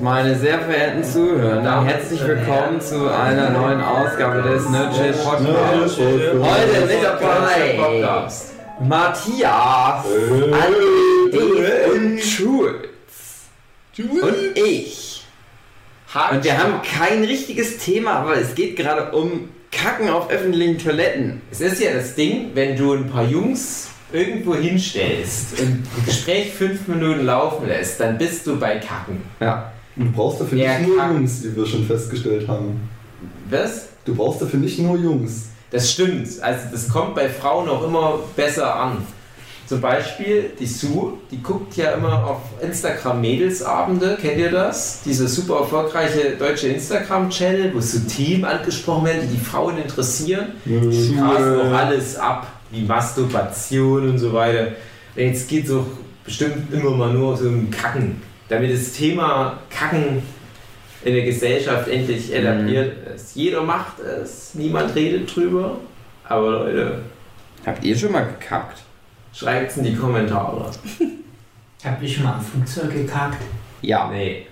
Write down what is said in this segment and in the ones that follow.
Meine sehr verehrten Zuhörer, herzlich willkommen zu einer neuen Ausgabe des Nerdship Podcasts. Heute mit dabei Matthias, Andi und Schulz und ich. Und wir haben kein richtiges Thema, aber es geht gerade um Kacken auf öffentlichen Toiletten. Es ist ja das Ding, wenn du ein paar Jungs irgendwo hinstellst und ein Gespräch fünf Minuten laufen lässt, dann bist du bei Kacken. Ja. Und du brauchst dafür nicht nur kack. Jungs, wie wir schon festgestellt haben. Was? Du brauchst dafür nicht nur Jungs. Das stimmt. Also das kommt bei Frauen auch immer besser an. Zum Beispiel die Sue, die guckt ja immer auf Instagram Mädelsabende, kennt ihr das? Dieser super erfolgreiche deutsche Instagram-Channel, wo so Themen angesprochen werden, die die Frauen interessieren. Die grasen auch alles ab, wie Masturbation und so weiter. Und Jetzt geht es auch bestimmt immer mal nur so um Kacken. Damit das Thema Kacken in der Gesellschaft endlich etabliert ist. Jeder macht es, niemand redet drüber. Aber Leute, Habt ihr schon mal gekackt? schreibt es in die Kommentare. Hab ich schon mal am Flugzeug gekackt? Ja. Nee.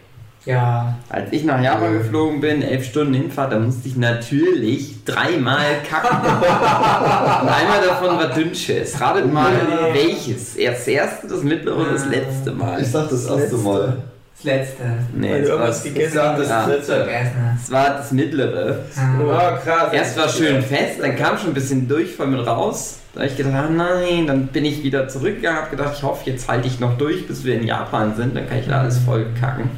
Ja. Als ich nach Japan geflogen bin, elf Stunden Hinfahrt, da musste ich natürlich dreimal kacken. und einmal davon war Dünnschiss. Ratet mal, welches? Erst das erste, das mittlere und das letzte Mal. Ich sag das erste Mal. Das letzte. Nee, Weil du war, irgendwas gegessen sag das Ja. dritte. Vergessen. es war das mittlere. Oh, krass. Erst war schön fest, dann kam schon ein bisschen Durchfall mit raus. Da habe ich gedacht, ah, nein, dann bin ich wieder zurückgegangen, habe gedacht, ich hoffe, jetzt halte ich noch durch, bis wir in Japan sind, dann kann ich da alles voll kacken.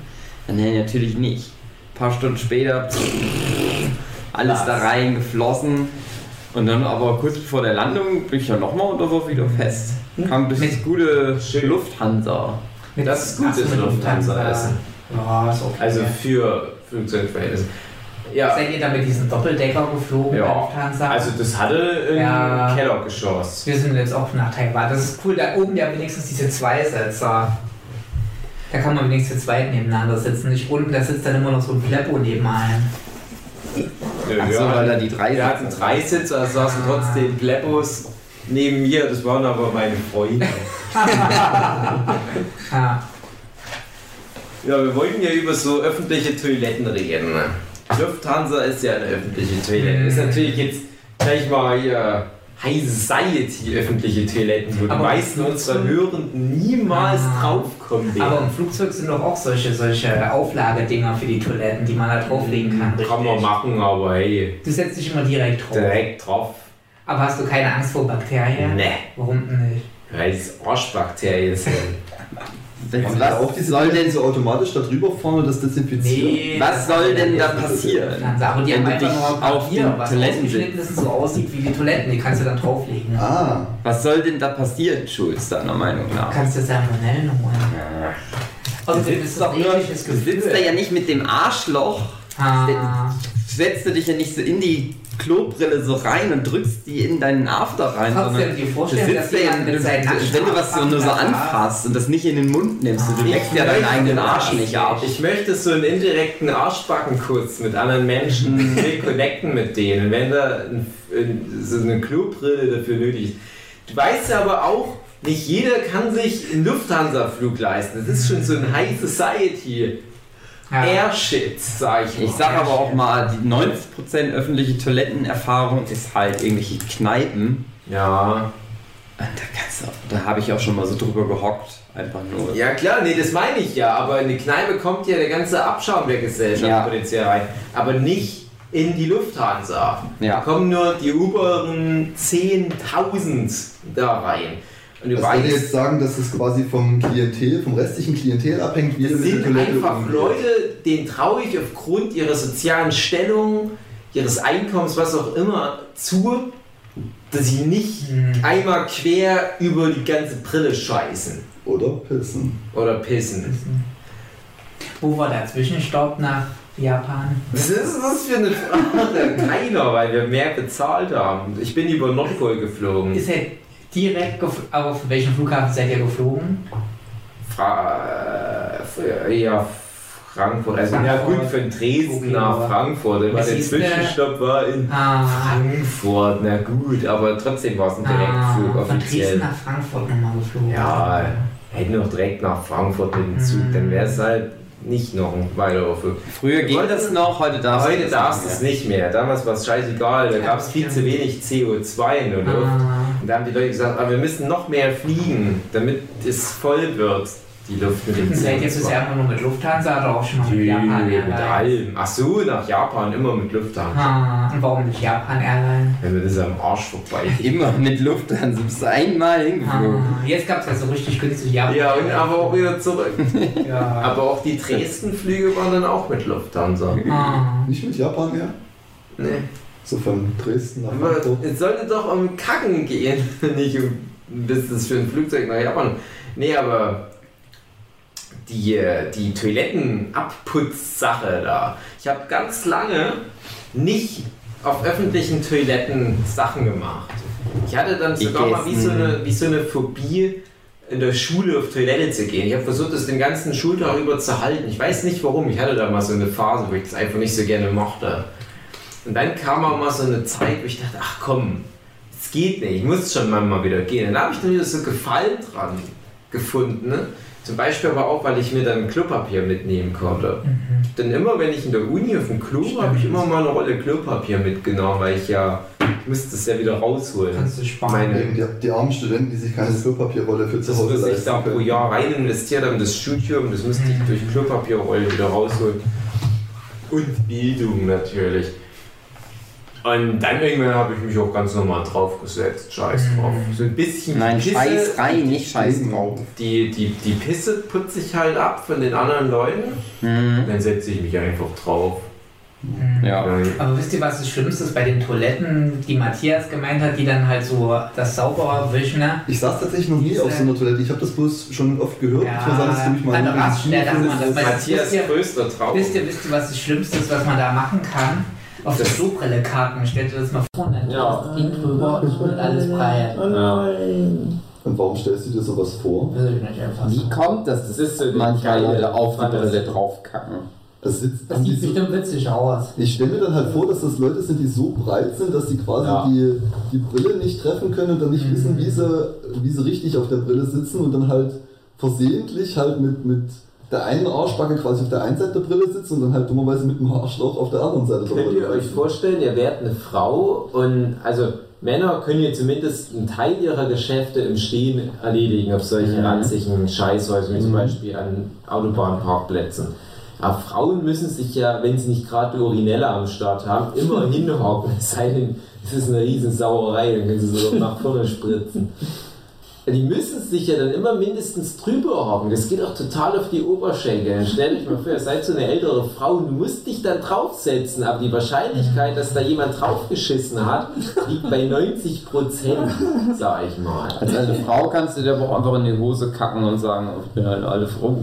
Nee, natürlich nicht. Ein paar Stunden später, alles Was? da reingeflossen. Und dann aber kurz vor der Landung bin ich dann nochmal und da war wieder fest. Kam bis Mit- gute Schön. Lufthansa. Mit- Das ist gut, Ach so, das mit Lufthansa essen. Ja, ist okay. Also für Flugzeugverhältnisse. Ja, Seid ihr da mit diesem Doppeldecker geflogen Ja. bei Lufthansa? also das hatte ein Ja. Kellergeschoss. wir sind jetzt auch nach Taiwan. Das ist cool, da oben ja wenigstens diese Zweisitzer. Da kann man wenigstens zu zweit nebeneinander sitzen. Nicht unten, da sitzt dann immer noch so ein Pleppo neben einem. Ach so, weil da die drei Wir hatten drei Sitze, also saßen trotzdem Pleppos neben mir. Das waren aber meine Freunde. Ja. Ja, wir wollten ja über so öffentliche Toiletten reden. Lufthansa ist ja eine öffentliche Toilette. Mhm. Ist natürlich jetzt gleich mal hier High Society öffentliche Toiletten, wo die Aber- meisten unserer Hörenden niemals Ah. draufkommen Aber werden. im Flugzeug sind doch auch solche, solche Auflagedinger für die Toiletten, die man da drauflegen kann. Kann man richtig? machen, aber hey, Du setzt dich immer direkt drauf. direkt drauf. Aber hast du keine Angst vor Bakterien? Ne, Warum denn nicht? weil es Arschbakterien sind. Auch Was diese soll denn so automatisch da drüber fahren und das desinfizieren? Nee. Was soll denn da passieren? Aber die Wenn haben du dich auf den Toiletten ausgeschnitten ist und so aussieht wie die Toiletten. Die kannst du dann drauflegen. Ah, Was soll denn da passieren, Schulz, deiner Meinung nach? Kannst du Salmonellen holen. Außerdem ist das ein ähnliches Du sitzt da ja nicht mit dem Arschloch, Ah, setzt du dich ja nicht so in die Klobrille so rein und drückst die in deinen After rein, Kannst du dir vorstellen, dass jemand mit seinen wenn du was so nur so anfasst und das nicht in den Mund nimmst, du leckst ja deinen eigenen Arsch nicht ab. Ich möchte so einen indirekten Arschbackenkuss mit anderen Menschen, will connecten mit denen. Wenn da so eine Klobrille dafür nötig ist. Du weißt ja aber auch, nicht jeder kann sich einen Lufthansa-Flug leisten. Das ist schon so ein High Society ja. Air-Shit, sag ich mal. Ich sag aber auch mal, die 90% öffentliche Toilettenerfahrung ist halt irgendwelche Kneipen. Ja. Und da kannst du, da habe ich auch schon mal so drüber gehockt, einfach nur. Ja klar, nee, das meine ich ja. Aber in die Kneipe kommt ja der ganze Abschaum der Gesellschaft Ja. potenziell rein. Aber nicht in die Lufthansa. Da Ja. kommen nur die oberen 10.000 da rein. Das würde weißt, jetzt sagen, dass es quasi vom Klientel, vom restlichen Klientel abhängt, wie es mit der sind Toilette einfach umgeht. Leute, denen traue ich aufgrund ihrer sozialen Stellung, ihres Einkommens, was auch immer, zu, dass sie nicht Hm. einmal quer über die ganze Brille scheißen Oder pissen. oder pissen. Wo war der Zwischenstopp nach Japan? Was ist das für eine Frage? Keiner, weil wir mehr bezahlt haben. Ich bin über Nordpol geflogen. Ist er direkt, auf welchem Flughafen seid ihr geflogen? Fra äh, ja, Frankfurt. Also ja Frankfurt. gut, von Dresden Okay, nach Frankfurt. Was der Zwischenstopp war in Ah, Frankfurt. Na gut, aber trotzdem war es ein Direktflug ah, von offiziell. Dresden nach Frankfurt nochmal geflogen. Ja, hätten noch direkt nach Frankfurt mit dem Zug, Mhm. dann wäre es halt nicht noch ein Weiterwürfel. Früher ging das noch, heute darfst Heute das darfst du nicht es mehr. nicht mehr. Damals war es scheißegal, da gab es viel zu wenig CO2 in der Luft. Ah. Und da haben die Leute gesagt, aber wir müssen noch mehr fliegen, damit es voll wird, die Luft mit dem Seid ihr CO2. bisher immer nur mit Lufthansa oder auch schon mal mit Japan mit Airlines? allem. Ach so, nach Japan immer mit Lufthansa. Ah, und warum nicht Japan Airlines? Wenn wir das am Arsch vorbei. Immer mit Lufthansa, bist du einmal hingeflogen. Ah, jetzt gab es ja so richtig günstig Japan Ja, und aber auch wieder zurück. Ja. Aber auch die Dresden-Flüge waren dann auch mit Lufthansa. Ah. Nicht mit Japan mehr? Nee. So von Dresden nach Aber Frankfurt. es sollte doch um Kacken gehen, nicht um ein Business für ein Flugzeug nach Japan. Nee, aber die, die Toilettenabputzsache da. Ich habe ganz lange nicht auf öffentlichen Toiletten Sachen gemacht. Ich hatte dann sogar mal wie so, eine, wie so eine Phobie, in der Schule auf Toilette zu gehen. Ich habe versucht, das den ganzen Schultag über zu halten. Ich weiß nicht warum. Ich hatte da mal so eine Phase, wo ich das einfach nicht so gerne mochte. Und dann kam auch mal so eine Zeit, wo ich dachte, ach komm, es geht nicht, ich muss schon mal wieder gehen. Dann habe ich dann wieder so Gefallen dran gefunden. Ne? Zum Beispiel aber auch, weil ich mir dann Klopapier mitnehmen konnte. Denn immer, wenn ich in der Uni auf dem Klo war, habe ich immer mal eine Rolle Klopapier mitgenommen, weil ich ja, ich musste es ja wieder rausholen. Kannst du sparen. Meine- Eben die, die armen Studenten, die sich keine Klopapierrolle für zu Das, Hause was ich leisten da pro. Jahr rein investiert habe, in das Studium, das müsste ich durch Klopapierrollen wieder rausholen. Und Bildung natürlich. Und dann irgendwann habe ich mich auch ganz normal draufgesetzt. Scheiß drauf. So ein bisschen Nein, Pisse- scheiß rein, nicht scheiß drauf. Die, die, die Pisse putze ich halt ab von den anderen Leuten. Mhm. Dann setze ich mich einfach drauf. Ja. Dann- Aber wisst ihr, was das Schlimmste ist bei den Toiletten, die Matthias gemeint hat, die dann halt so das sauberer wischen, ne? Ich saß tatsächlich noch nie auf so einer Toilette. Ich habe das bloß schon oft gehört. Ja, ich sagen, das ist nämlich mal an der Raststätte das Matthias größter Traum. Wisst ihr, wisst ihr, was das Schlimmste ist, was man da machen kann? Auf der Klobrille karten, stellt ihr das mal vor, dann Ja. das Ding drüber und alles breit. Ja. Und warum stellst du dir sowas vor? Will ich nicht einfach Wie so. kommt das, Das ist so geile Leute auf die. Brille draufkacken? Das, sitzt, Das sieht so, bestimmt witzig aus. ich stelle mir dann halt vor, dass das Leute sind, die so breit sind, dass sie quasi Ja. die, die Brille nicht treffen können und dann nicht Mhm. wissen, wie sie, wie sie richtig auf der Brille sitzen und dann halt versehentlich halt mit, mit der einen Arschbacke quasi auf der einen Seite der Brille sitzen und dann halt dummerweise mit dem Arschloch auf der anderen Seite der Könnt Brille ihr euch vorstellen, ihr werdet eine Frau und also Männer können ja zumindest einen Teil ihrer Geschäfte im Stehen erledigen auf solchen Mhm. ranzigen Scheißhäusern, wie zum Mhm. Beispiel an Autobahnparkplätzen. Aber Frauen müssen sich ja, wenn sie nicht gerade die Urinelle am Start haben, immer hinhocken. Es sei denn, es ist eine riesen Sauerei, dann können sie so nach vorne spritzen. Die müssen sich ja dann immer mindestens drüber hocken. Das geht auch total auf die Oberschenkel. Dann stellt euch mal vor, ihr seid so eine ältere Frau und du musst dich dann draufsetzen. Aber die Wahrscheinlichkeit, dass da jemand draufgeschissen hat, liegt bei 90 Prozent, sag ich mal. Als alte Frau kannst du dir aber auch einfach in die Hose kacken und sagen, oh, ich bin eine alte Frau.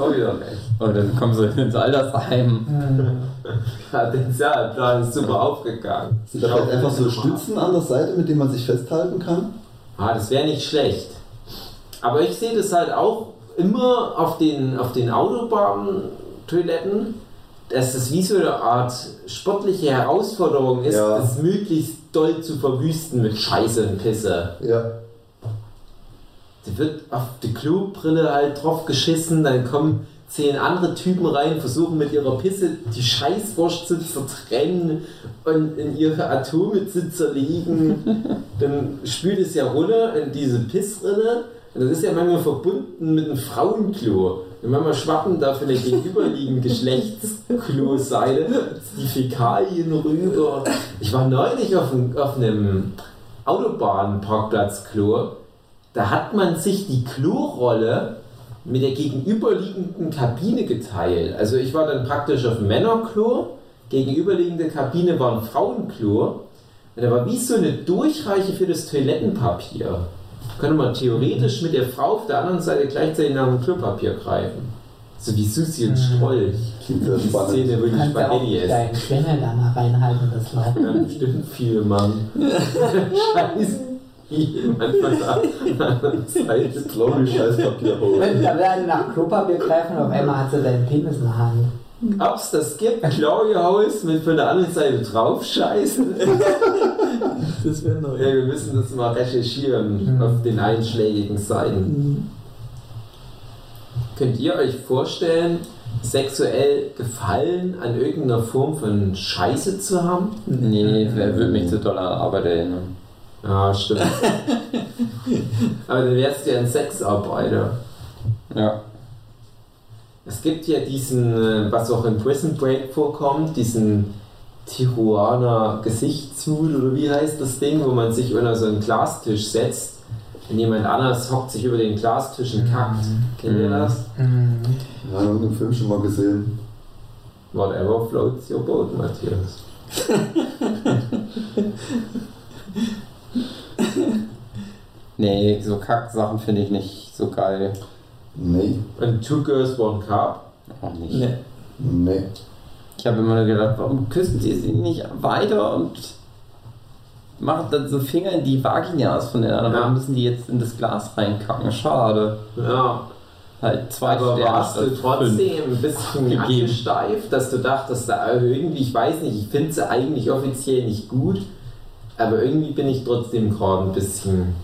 Auch wieder recht. Und dann kommen sie ins Altersheim. Ja, der Plan ist super aufgegangen. Sind da vielleicht einfach so Stützen an der Seite, mit denen man sich festhalten kann? Ah, das wäre nicht schlecht. Aber ich sehe das halt auch immer auf den, auf den Autobahntoiletten, dass das wie so eine Art sportliche Herausforderung ist, Ja. das möglichst doll zu verwüsten mit Scheiße und Pisse. Ja. Da wird auf die Klobrille halt drauf geschissen, dann kommen zehn andere Typen rein, versuchen mit ihrer Pisse die Scheißwurst zu zertrennen und in ihre Atome zu zerlegen. Dann spült es ja runter in diese Pissrinne. Und das ist ja manchmal verbunden mit einem Frauenklo. Und manchmal schwappen da von der gegenüberliegenden Geschlechtsklo-Seite die Fäkalien rüber. Ich war neulich auf einem, auf einem Autobahnparkplatzklo. Da hat man sich die Klorolle mit der gegenüberliegenden Kabine geteilt. Also ich war dann praktisch auf Männerklo, gegenüberliegende Kabine war ein Frauenklo. Und da war wie so eine Durchreiche für das Toilettenpapier. Könnte man theoretisch mit der Frau auf der anderen Seite gleichzeitig nach dem Klopapier greifen. So wie Susi und Strolch. Klingt sehr Die spannend. Szene ich Kannst ja auch Spaghetti essen. deinen Schwengel da mal reinhalten, das Loch. Ja, bestimmt viele, Mann. Scheiße. Von der anderen Seite. Glaube ich, Scheißpapier holen. Da werden nach Klopapier greifen und auf einmal hat sie deinen Penis in der Hand. Ob's das gibt, Claudia-Haus mit von der anderen Seite drauf scheißen. Das wäre neu. Ja, wir müssen das mal recherchieren auf den einschlägigen Seiten. Könnt ihr euch vorstellen, sexuell Gefallen an irgendeiner Form von Scheiße zu haben? Nee, wer würde mich zu doll an Arbeit erinnern? Ja, stimmt. Aber dann wärst du ja ein Sexarbeiter. Ja. Es gibt ja diesen, äh, was auch in Prison Break vorkommt, diesen Tijuana Gesichtshut oder wie heißt das Ding, wo man sich unter so einen Glastisch setzt und jemand anders hockt sich über den Glastisch und kackt. Kennt ihr das? Mhm. Ja, in einem Film schon mal gesehen. Whatever floats your boat, Matthias. Nee, so Kacksachen finde ich nicht so geil. Nee, Und Two Girls, One Cup. Auch nicht. Nee. nee. Ich habe immer nur gedacht, warum küssen sie sie nicht weiter und machen dann so Finger in die Vaginas von den anderen? Ja. Warum müssen die jetzt in das Glas reinkacken? Schade. Ja, Halt zwei aber Sterne warst du fünf. trotzdem ein bisschen Gegeben. angesteift, dass du dachtest, da irgendwie, ich weiß nicht, ich finde sie eigentlich offiziell nicht gut, aber irgendwie bin ich trotzdem gerade ein bisschen.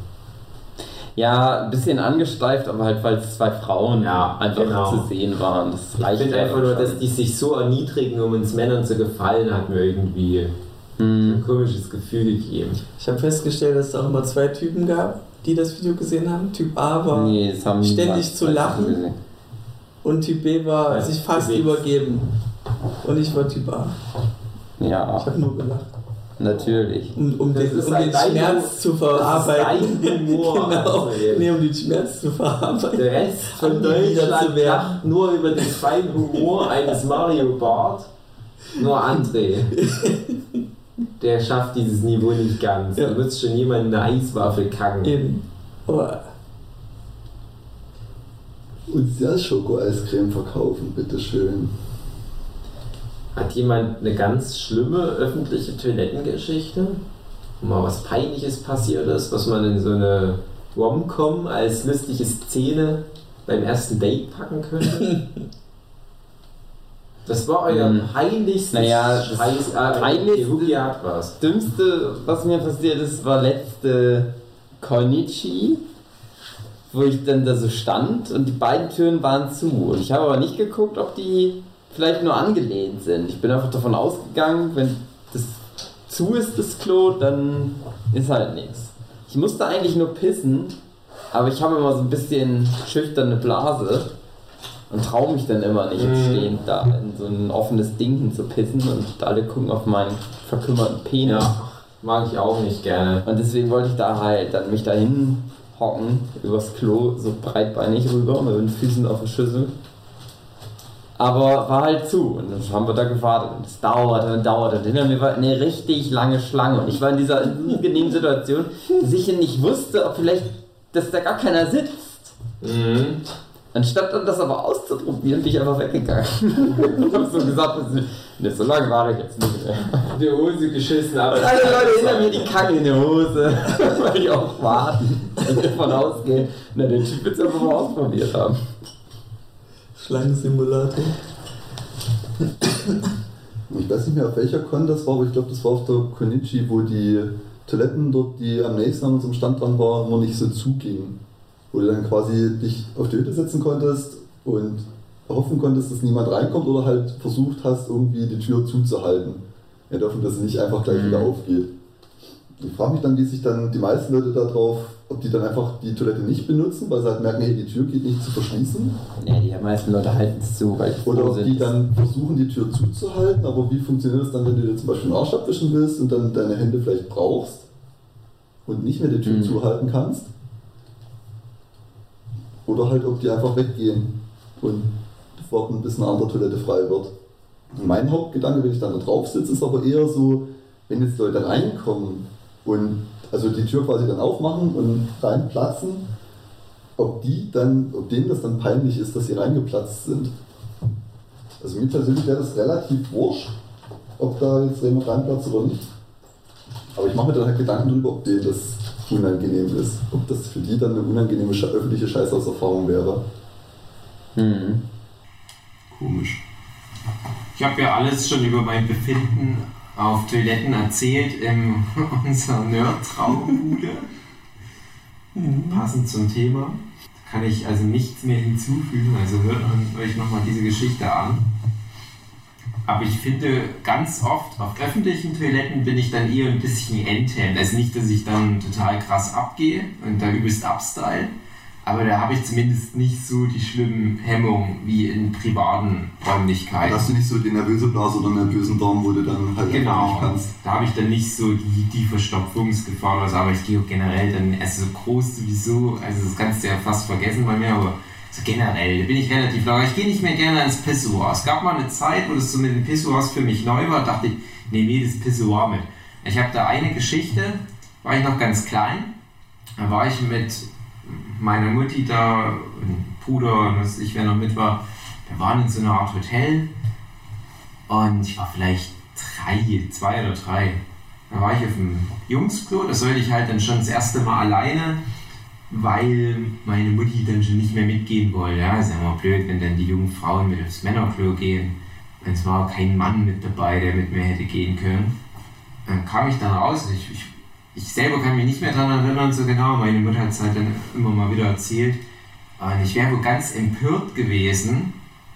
Ja, ein bisschen angesteift, aber halt, weil es zwei Frauen Ja, einfach genau. zu sehen waren. Das Ich reicht finde einfach nur, dass die sich so erniedrigen, um uns Männern zu gefallen, hat mir irgendwie Hm. ein komisches Gefühl gegeben. Ich habe festgestellt, dass es auch immer zwei Typen gab, die das Video gesehen haben. Typ A war Nee, ständig zu lachen. und Typ B war Ja, sich fast übergeben. Und ich war Typ A. Ja, Ich habe nur gelacht. Natürlich. Um, um, Das den, um den Schmerz zu Das verarbeiten. ist dein Humor. genau. Nee, um den Schmerz zu verarbeiten. Der Rest von Deutschland zu werden. lacht nur über den feinen Humor eines Mario Bart. Nur André. Der schafft dieses Niveau nicht ganz. Ja. Da muss schon jemand eine Eiswaffe kacken. Eben. Aber Und ja, Schoko-Eiscreme verkaufen, bitteschön. Hat jemand eine ganz schlimme öffentliche Toilettengeschichte? Wo mal was Peinliches passiert ist, was man in so eine Rom-Com als lustige Szene beim ersten Date packen könnte? Das war euer Hm. peinlichstes Naja, das Scheiß. Äh, peinlichste- was. Dümmste, was mir passiert ist, war letzte Konichi, wo ich dann da so stand und die beiden Türen waren zu. Und ich habe aber nicht geguckt, ob die vielleicht nur angelehnt sind. Ich bin einfach davon ausgegangen, wenn das zu ist, das Klo, dann ist halt nichts. Ich musste eigentlich nur pissen, aber ich habe immer so ein bisschen schüchterne Blase und traue mich dann immer nicht, Mhm. stehend da in so ein offenes Ding zu pissen und alle gucken auf meinen verkümmerten Penis. Ja, mag ich auch nicht gerne. Und deswegen wollte ich da halt dann mich dahin hocken, übers Klo, so breitbeinig rüber, mit den Füßen auf der Schüssel. Aber war halt zu und dann haben wir da gewartet und es dauerte und dauerte. Und hinter mir war eine richtig lange Schlange und ich war in dieser unangenehmen Situation, dass ich nicht wusste, ob vielleicht, dass da gar keiner sitzt. Mhm. Anstatt dann das aber auszuprobieren, bin ich einfach weggegangen. und hab so gesagt, ne, so lange warte ich jetzt nicht mehr. Die Hose geschissen, aber. Und alle Leute hinter mir, die kacken in die Hose, weil die auch warten und davon ausgehen, na, den Typ wird es einfach mal ausprobiert haben. Schlangensimulator. Ich weiß nicht mehr, auf welcher Con das war, aber ich glaube, das war auf der Konichi, wo die Toiletten dort, die am nächsten an unserem Stand dran waren, noch nicht so zugingen. Wo du dann quasi dich auf die Hütte setzen konntest und hoffen konntest, dass niemand reinkommt oder halt versucht hast, irgendwie die Tür zuzuhalten. In der Hoffnung, dass sie nicht einfach gleich Mhm. wieder aufgeht. Ich frage mich dann, wie sich dann die meisten Leute darauf, ob die dann einfach die Toilette nicht benutzen, weil sie halt merken, hey, die Tür geht nicht zu verschließen. Ne, die meisten Leute halten es zu, weil Oder ob die dann versuchen, die Tür zuzuhalten, aber wie funktioniert das dann, wenn du dir zum Beispiel einen Arsch abwischen willst und dann deine Hände vielleicht brauchst und nicht mehr die Tür Mhm. zuhalten kannst? Oder halt, ob die einfach weggehen und warten, bis eine andere Toilette frei wird. Mein Hauptgedanke, wenn ich dann da drauf sitze, ist aber eher so, wenn jetzt Leute reinkommen und also die Tür quasi dann aufmachen und reinplatzen, ob die dann, ob denen das dann peinlich ist, dass sie reingeplatzt sind. Also mir persönlich wäre das relativ wurscht, ob da jetzt jemand reinplatzt oder nicht. Aber ich mache mir dann halt Gedanken drüber, ob denen das unangenehm ist. Ob das für die dann eine unangenehme öffentliche Scheißhauserfahrung wäre. Hm. Komisch. Ich habe ja alles schon über mein Befinden auf Toiletten erzählt in unserer Nerd-Traumbude. Passend zum Thema. kann ich also nichts mehr hinzufügen. Also hört euch nochmal diese Geschichte an. Aber ich finde, ganz oft auf öffentlichen Toiletten bin ich dann eher ein bisschen enthemmt. Also nicht, dass ich dann total krass abgehe und da übelst abstyle, aber da habe ich zumindest nicht so die schlimmen Hemmungen wie in privaten Räumlichkeiten. Da hast du nicht so die nervöse Blase oder nervösen Darm, wo du dann halt Genau, nicht kannst. da habe ich dann nicht so die, die Verstopfungsgefahr oder so, aber ich gehe auch generell dann, also so groß sowieso, also das kannst du ja fast vergessen bei mir, aber so generell, bin ich relativ locker. Ich gehe nicht mehr gerne ins Pissoir. Es gab mal eine Zeit, wo das so mit den Pissoirs für mich neu war, dachte ich, nee, nee, das Pissoir mit. Ich habe da eine Geschichte, war ich noch ganz klein, da war ich mit meiner Mutti da, Bruder und was ich, wer noch mit war, wir waren in so einer Art Hotel und ich war vielleicht drei, zwei oder drei. Da war ich auf dem Jungsklo, da sollte ich halt dann schon das erste Mal alleine, weil meine Mutti dann schon nicht mehr mitgehen wollte. Ja, ist ja immer blöd, wenn dann die jungen Frauen mit aufs Männerklo gehen. Und es war kein Mann mit dabei, der mit mir hätte gehen können. Dann kam ich dann raus, ich, ich, ich selber kann mich nicht mehr daran erinnern so genau, meine Mutter hat es halt dann immer mal wieder erzählt. Und ich wäre wohl ganz empört gewesen,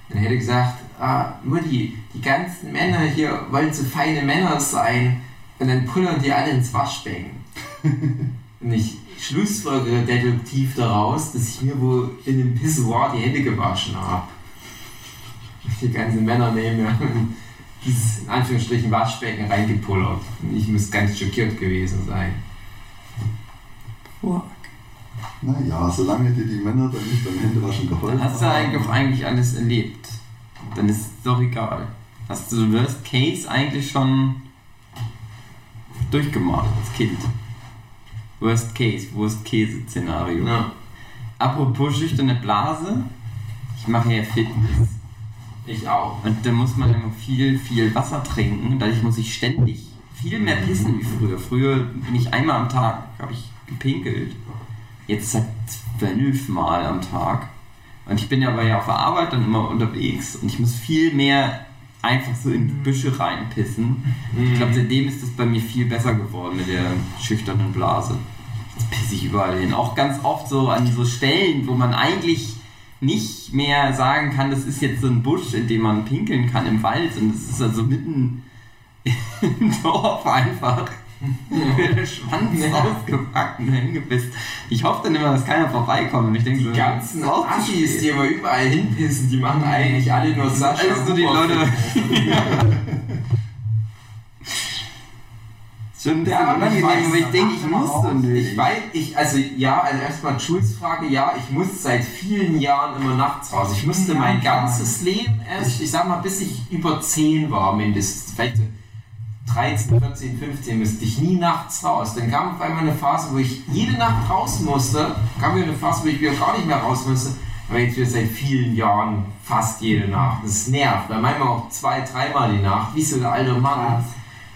dann hätte ich gesagt, ah, Mutti, die ganzen Männer hier wollen so feine Männer sein und dann pullern die alle ins Waschbecken. und ich schlussfolgere deduktiv daraus, dass ich mir wohl in dem Pissoir die Hände gewaschen habe. Die ganzen Männer nehmen mir dieses in Anführungsstrichen Waschbecken reingepullert. Ich muss ganz schockiert gewesen sein. Naja, solange dir die Männer dann nicht beim Händewaschen geholfen Dann hast du eigentlich auch eigentlich alles erlebt. Dann ist es doch egal. Hast du Worst Case eigentlich schon durchgemacht als Kind. Worst Case, Worst Case Szenario. Ja. Apropos schüchterne Blase, ich mache ja Fitness. Ich auch. Und da muss man immer viel, viel Wasser trinken. Dadurch muss ich ständig viel mehr pissen wie früher. Früher bin ich einmal am Tag, habe ich gepinkelt. Jetzt seit zwölf Mal am Tag. Und ich bin ja aber ja auf der Arbeit dann immer unterwegs und ich muss viel mehr einfach so in die Büsche reinpissen. Ich glaube, seitdem ist das bei mir viel besser geworden mit der schüchternen Blase. Jetzt pisse ich überall hin. Auch ganz oft so an so Stellen, wo man eigentlich nicht mehr sagen kann, das ist jetzt so ein Busch, in dem man pinkeln kann im Wald und es ist also mitten im Dorf einfach. Mit der Schwanz ausgepackt und hingepisst. Ich hoffe dann immer, dass keiner vorbeikommt ich denke so, Die ganzen das ist Assis, die aber überall hinpissen, die machen eigentlich alle nur Sascha. alles so die Leute. Schon ein bisschen Ja, unangenehm, aber ich denke, ich muss so nicht. Ich weiß, ich, also ja, also erstmal Jules Frage, ja, ich muss seit vielen Jahren immer nachts raus. Ich musste mein ganzes Leben erst, ich sag mal, bis ich über 10 war mindestens, vielleicht so 13, 14, 15, müsste ich nie nachts raus. Dann kam auf einmal eine Phase, wo ich jede Nacht raus musste, kam wieder eine Phase, wo ich wieder gar nicht mehr raus musste. Aber jetzt wieder seit vielen Jahren fast jede Nacht. Das nervt, weil manchmal auch zwei, dreimal die Nacht, wie so der alte Mann.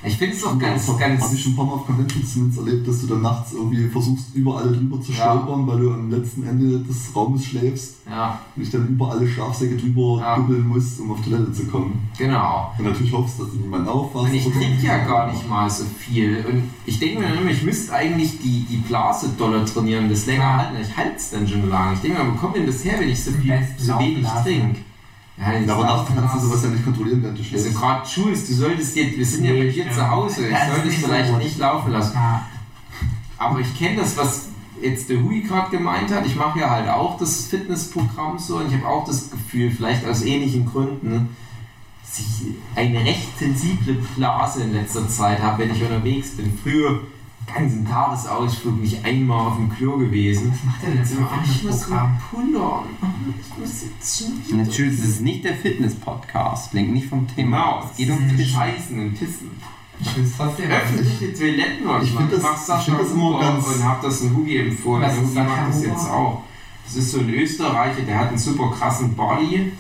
Ich finde es doch ganz, Habe ganz ich schon ein paar Mal auf Conventions zumindest erlebt, dass du dann nachts irgendwie versuchst, über alle drüber zu Ja. stolpern, weil du am letzten Ende des Raumes schläfst ja, und dich dann über alle Schlafsäcke drüber Ja. dubbeln musst, um auf Toilette zu kommen. genau. Und natürlich hoffst, dass du niemanden auffasst. Und ich trinke ja gar nicht mal so viel. Und ich denke mir dann immer, ich müsste eigentlich die, die Blase doller trainieren, das länger halten. Ich halte es dann schon lange. Ich denke mir, wo kommt denn das her, wenn ich so, viel, so wenig trinke? Ja, aber nachts kannst du sowas ja nicht kontrollieren, während du Also schläfst. gerade Jules, du solltest jetzt, wir sind ja bei Nee, dir zu Hause, ich sollte es so vielleicht gut. nicht laufen lassen. Ja. Aber ich kenne das, was jetzt der Hui gerade gemeint hat. Ich mache ja halt auch das Fitnessprogramm so und ich habe auch das Gefühl, vielleicht aus ähnlichen Gründen, dass ich eine recht sensible Blase in letzter Zeit habe, wenn ich unterwegs bin. Früher ganzen Tagesausflug nicht einmal auf dem Klo gewesen. Was macht denn Jetzt das immer, ich muss mal pullern. Ich muss jetzt. Natürlich, das ist nicht der Fitness-Podcast, lenkt nicht vom Thema. Genau, es geht um das. Scheißen und Pissen. Ich will es trotzdem Öffentliche Toiletten manchmal. Ich das- mach ich Sascha find das immer ganz- und hab das ein Hugi empfohlen. Was Hugi macht das jetzt auch. Das ist so ein Österreicher, der hat einen super krassen Body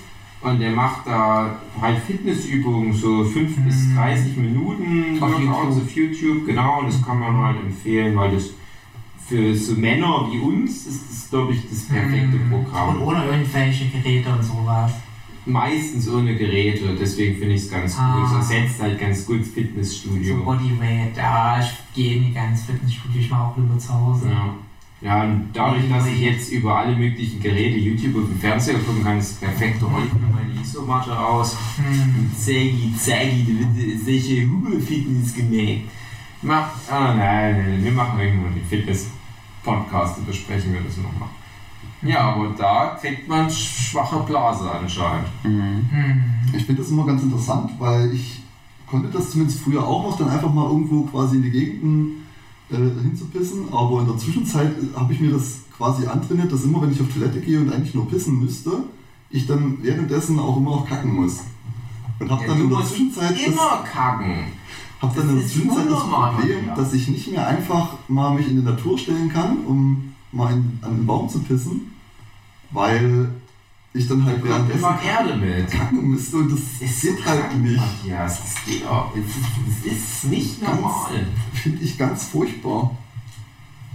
und der macht da halt Fitnessübungen, so 5 bis Mhm. 30 Minuten Auf Workouts YouTube. auf YouTube, genau, und das kann man halt empfehlen, weil das für so Männer wie uns ist das, glaube ich, das perfekte Mhm. Programm. Und ohne irgendwelche Geräte und sowas. Meistens ohne Geräte, deswegen finde ich es ganz Ah. gut. Es ersetzt halt ganz gut das So Fitnessstudio. Bodyweight. Ja, ich gehe nie ganz Fitnessstudio, ich mache auch lieber zu Hause. Ja. Ja, und dadurch, dass ich jetzt über alle möglichen Geräte YouTube und Fernseher gucken kann, ist es perfekt. Ich mir meine Isomatte aus. Und Zägi, Zägi, da wird solche Hugo-Fitness gemacht. Mach, ah, nein, nein, wir machen irgendwann den Fitness-Podcast und besprechen wir das nochmal. Ja, aber da kriegt man schwache Blase anscheinend. Ich finde das immer ganz interessant, weil ich konnte das zumindest früher auch noch, dann einfach mal irgendwo quasi in die Gegenden äh, hinzupissen, aber in der Zwischenzeit habe ich mir das quasi antrainiert, dass immer wenn ich auf Toilette gehe und eigentlich nur pissen müsste, ich dann währenddessen auch immer noch kacken muss. Und habe Ja, dann in der Zwischenzeit das, Immer kacken. hab dann in der Das Zwischenzeit das Problem, dass ich nicht mehr einfach mal mich in die Natur stellen kann, um mal in, an den Baum zu pissen, weil ich dann halt währenddessen immer Erde mit. kacken müsste und das Es geht halt nicht. Matthias, das geht auch. Es ist, es nicht Ganz- normal. Finde ich ganz furchtbar.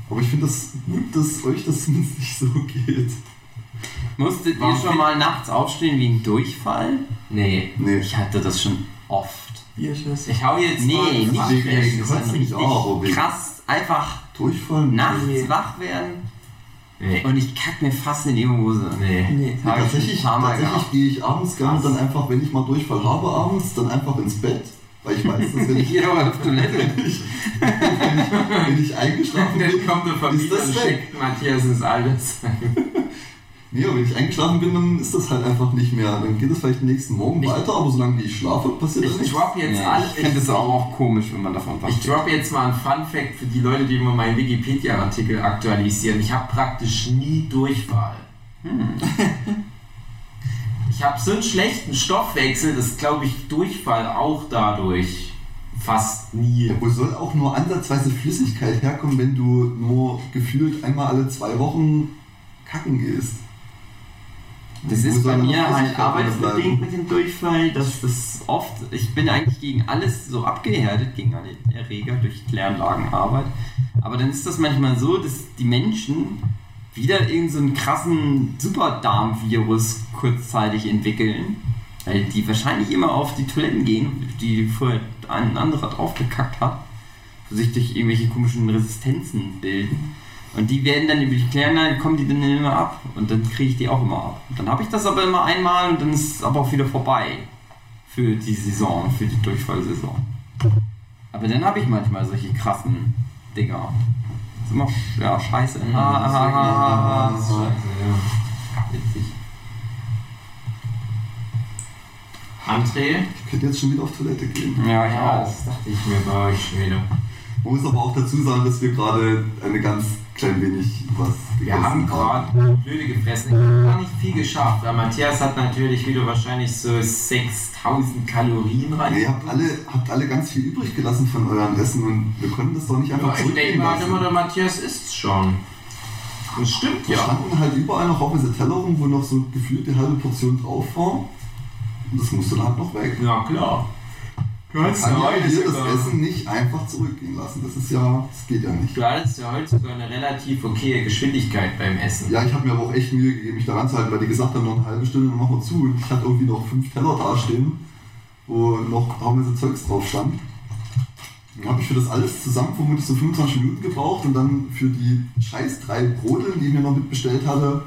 Aber ich finde das gut, dass euch das zumindest nicht so geht. Musstet ihr Warum schon find- mal nachts aufstehen wegen Durchfall? Nee. Nee. Ich hatte das schon oft. Bierschuss. Ich hau jetzt mal Nee, eine nicht Kotzen richtig nicht aber wegen- krass. Einfach Durchfall? nachts Nee. wach werden Nee. und ich kack mir fast in die Hose. Nee. Nee. Ich tatsächlich tatsächlich gehe ich abends gerne dann einfach, wenn ich mal Durchfall habe abends, dann einfach ins Bett. Weil ich weiß, dass wenn ich, mal auf Toilette. wenn ich, wenn ich eingeschlafen Dann bin, kommt der ist Vermieter das und weg. schickt Matthias ins Alles. Nee, aber wenn ich eingeschlafen bin, dann ist das halt einfach nicht mehr. Dann geht es vielleicht den nächsten Morgen Ich- weiter, aber solange wie ich schlafe, passiert das Ich nicht. drop jetzt Nee, alle. ich finde es auch, auch komisch, wenn man davon wach Ich drop jetzt mal einen Fun Fact für die Leute, die immer meinen Wikipedia-Artikel aktualisieren. Ich habe praktisch nie Durchfall. Ich habe so einen schlechten Stoffwechsel, dass glaube ich Durchfall auch dadurch fast nie. Ja, wo soll auch nur ansatzweise Flüssigkeit herkommen, wenn du nur gefühlt einmal alle zwei Wochen kacken gehst? Das ist bei mir halt arbeitsbedingt mit dem Durchfall, dass das oft, ich bin eigentlich gegen alles so abgehärtet, gegen alle Erreger durch Kläranlagenarbeit. Aber dann ist das manchmal so, dass die Menschen wieder irgendeinen so einen krassen Superdarm-Virus kurzzeitig entwickeln, weil die wahrscheinlich immer auf die Toiletten gehen, die vorher ein anderer draufgekackt hat, wo sich durch irgendwelche komischen Resistenzen bilden. Und die werden dann über die Kläranlage, kommen die dann immer ab und dann kriege ich die auch immer ab. Und dann habe ich das aber immer einmal und dann ist es aber auch wieder vorbei für die Saison, für die Durchfallsaison. Aber dann habe ich manchmal solche krassen Dinger. Das ist immer sch- ja, scheiße. Ah, ah, ah, ah, Das ist scheiße, ja. Witzig. André? Ich könnte jetzt schon wieder auf Toilette gehen. Ja, ich Ja, auch. das dachte ich mir bei euch schon wieder. Man muss aber auch dazu sagen, dass wir gerade eine ganz klein wenig was Wir haben gerade blöde gefressen. Ich habe gar nicht viel geschafft. Aber Matthias hat natürlich wieder wahrscheinlich so 6000 Kalorien rein. Nee, ihr habt alle, habt alle ganz viel übrig gelassen von euren Essen und wir konnten das doch nicht Ja, einfach ich denke mal immer, der Matthias isst schon. Das stimmt Da ja. standen halt überall noch auf diese Teller rum, wo noch so gefühlt die halbe Portion drauf war. Und das musste dann halt noch weg. Ja, klar. Hattest kann ja hier das Essen nicht einfach zurückgehen lassen. Das ist ja, das geht ja nicht. du hattest ja heute sogar eine relativ okaye Geschwindigkeit beim Essen. Ja, ich habe mir aber auch echt Mühe gegeben, mich daran zu halten, weil die gesagt haben, noch eine halbe Stunde, dann machen wir zu. Und ich hatte irgendwie noch fünf Teller dastehen, wo noch haufenweise Zeugs drauf stand. Dann habe ich für das alles zusammen vermutlich so 25 Minuten gebraucht und dann für die scheiß drei Brote, die ich mir noch mitbestellt hatte,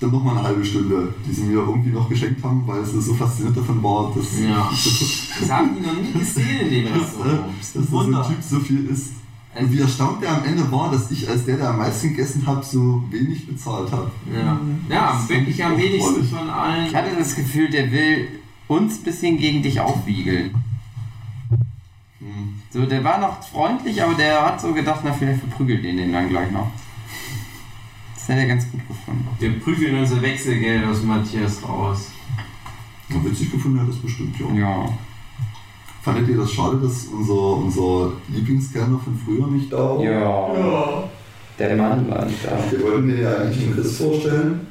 dann nochmal eine halbe Stunde, die sie mir irgendwie noch geschenkt haben, weil sie so fasziniert davon war, dass, Ja. dass, Das haben die noch nie gesehen in dem dass, äh, Restaurant. dass so ein. Typ so viel isst. Also- Und wie erstaunt der am Ende war, dass ich als der, der am meisten gegessen hat, so wenig bezahlt habe. Ja, ja wirklich am wenigsten drollig. von allen. Ich hatte das Gefühl, der will uns ein bisschen gegen dich aufwiegeln. Hm. So, der war noch freundlich, aber der hat so gedacht, na vielleicht verprügelt den den dann gleich noch. Das hätte er ganz gut gefunden. Wir prügeln unser Wechselgeld aus Matthias raus. Ja, witzig gefunden hat das bestimmt, ja. Ja. Fandet ihr das schade, dass unser, unser Lieblingskellner von früher nicht da war? Ja. Der Mann war nicht da. Wir wollten mir ja eigentlich einen Chris vorstellen.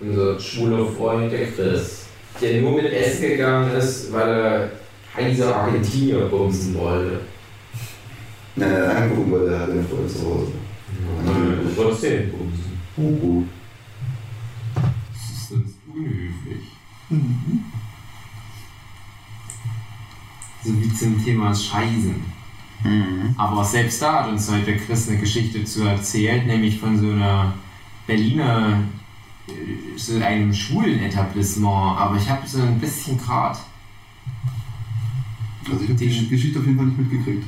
Unser schwuler Freund, der Chris. Der nur mit Essen gegangen ist, weil er heiße Argentinier bumsen wollte. Nein, nein, nein, angucken, weil der hat den Freund zu Hause. Mhm. Trotzdem bumsen. Uh, Das ist sonst unhöflich. So wie zum Thema Scheißen. Mhm. Aber selbst da hat uns heute Chris eine Geschichte zu erzählt, nämlich von so einer Berliner, äh, so einem schwulen Etablissement. Aber ich habe so ein bisschen gerade, Also ich habe Die- Geschichte auf jeden Fall nicht mitgekriegt.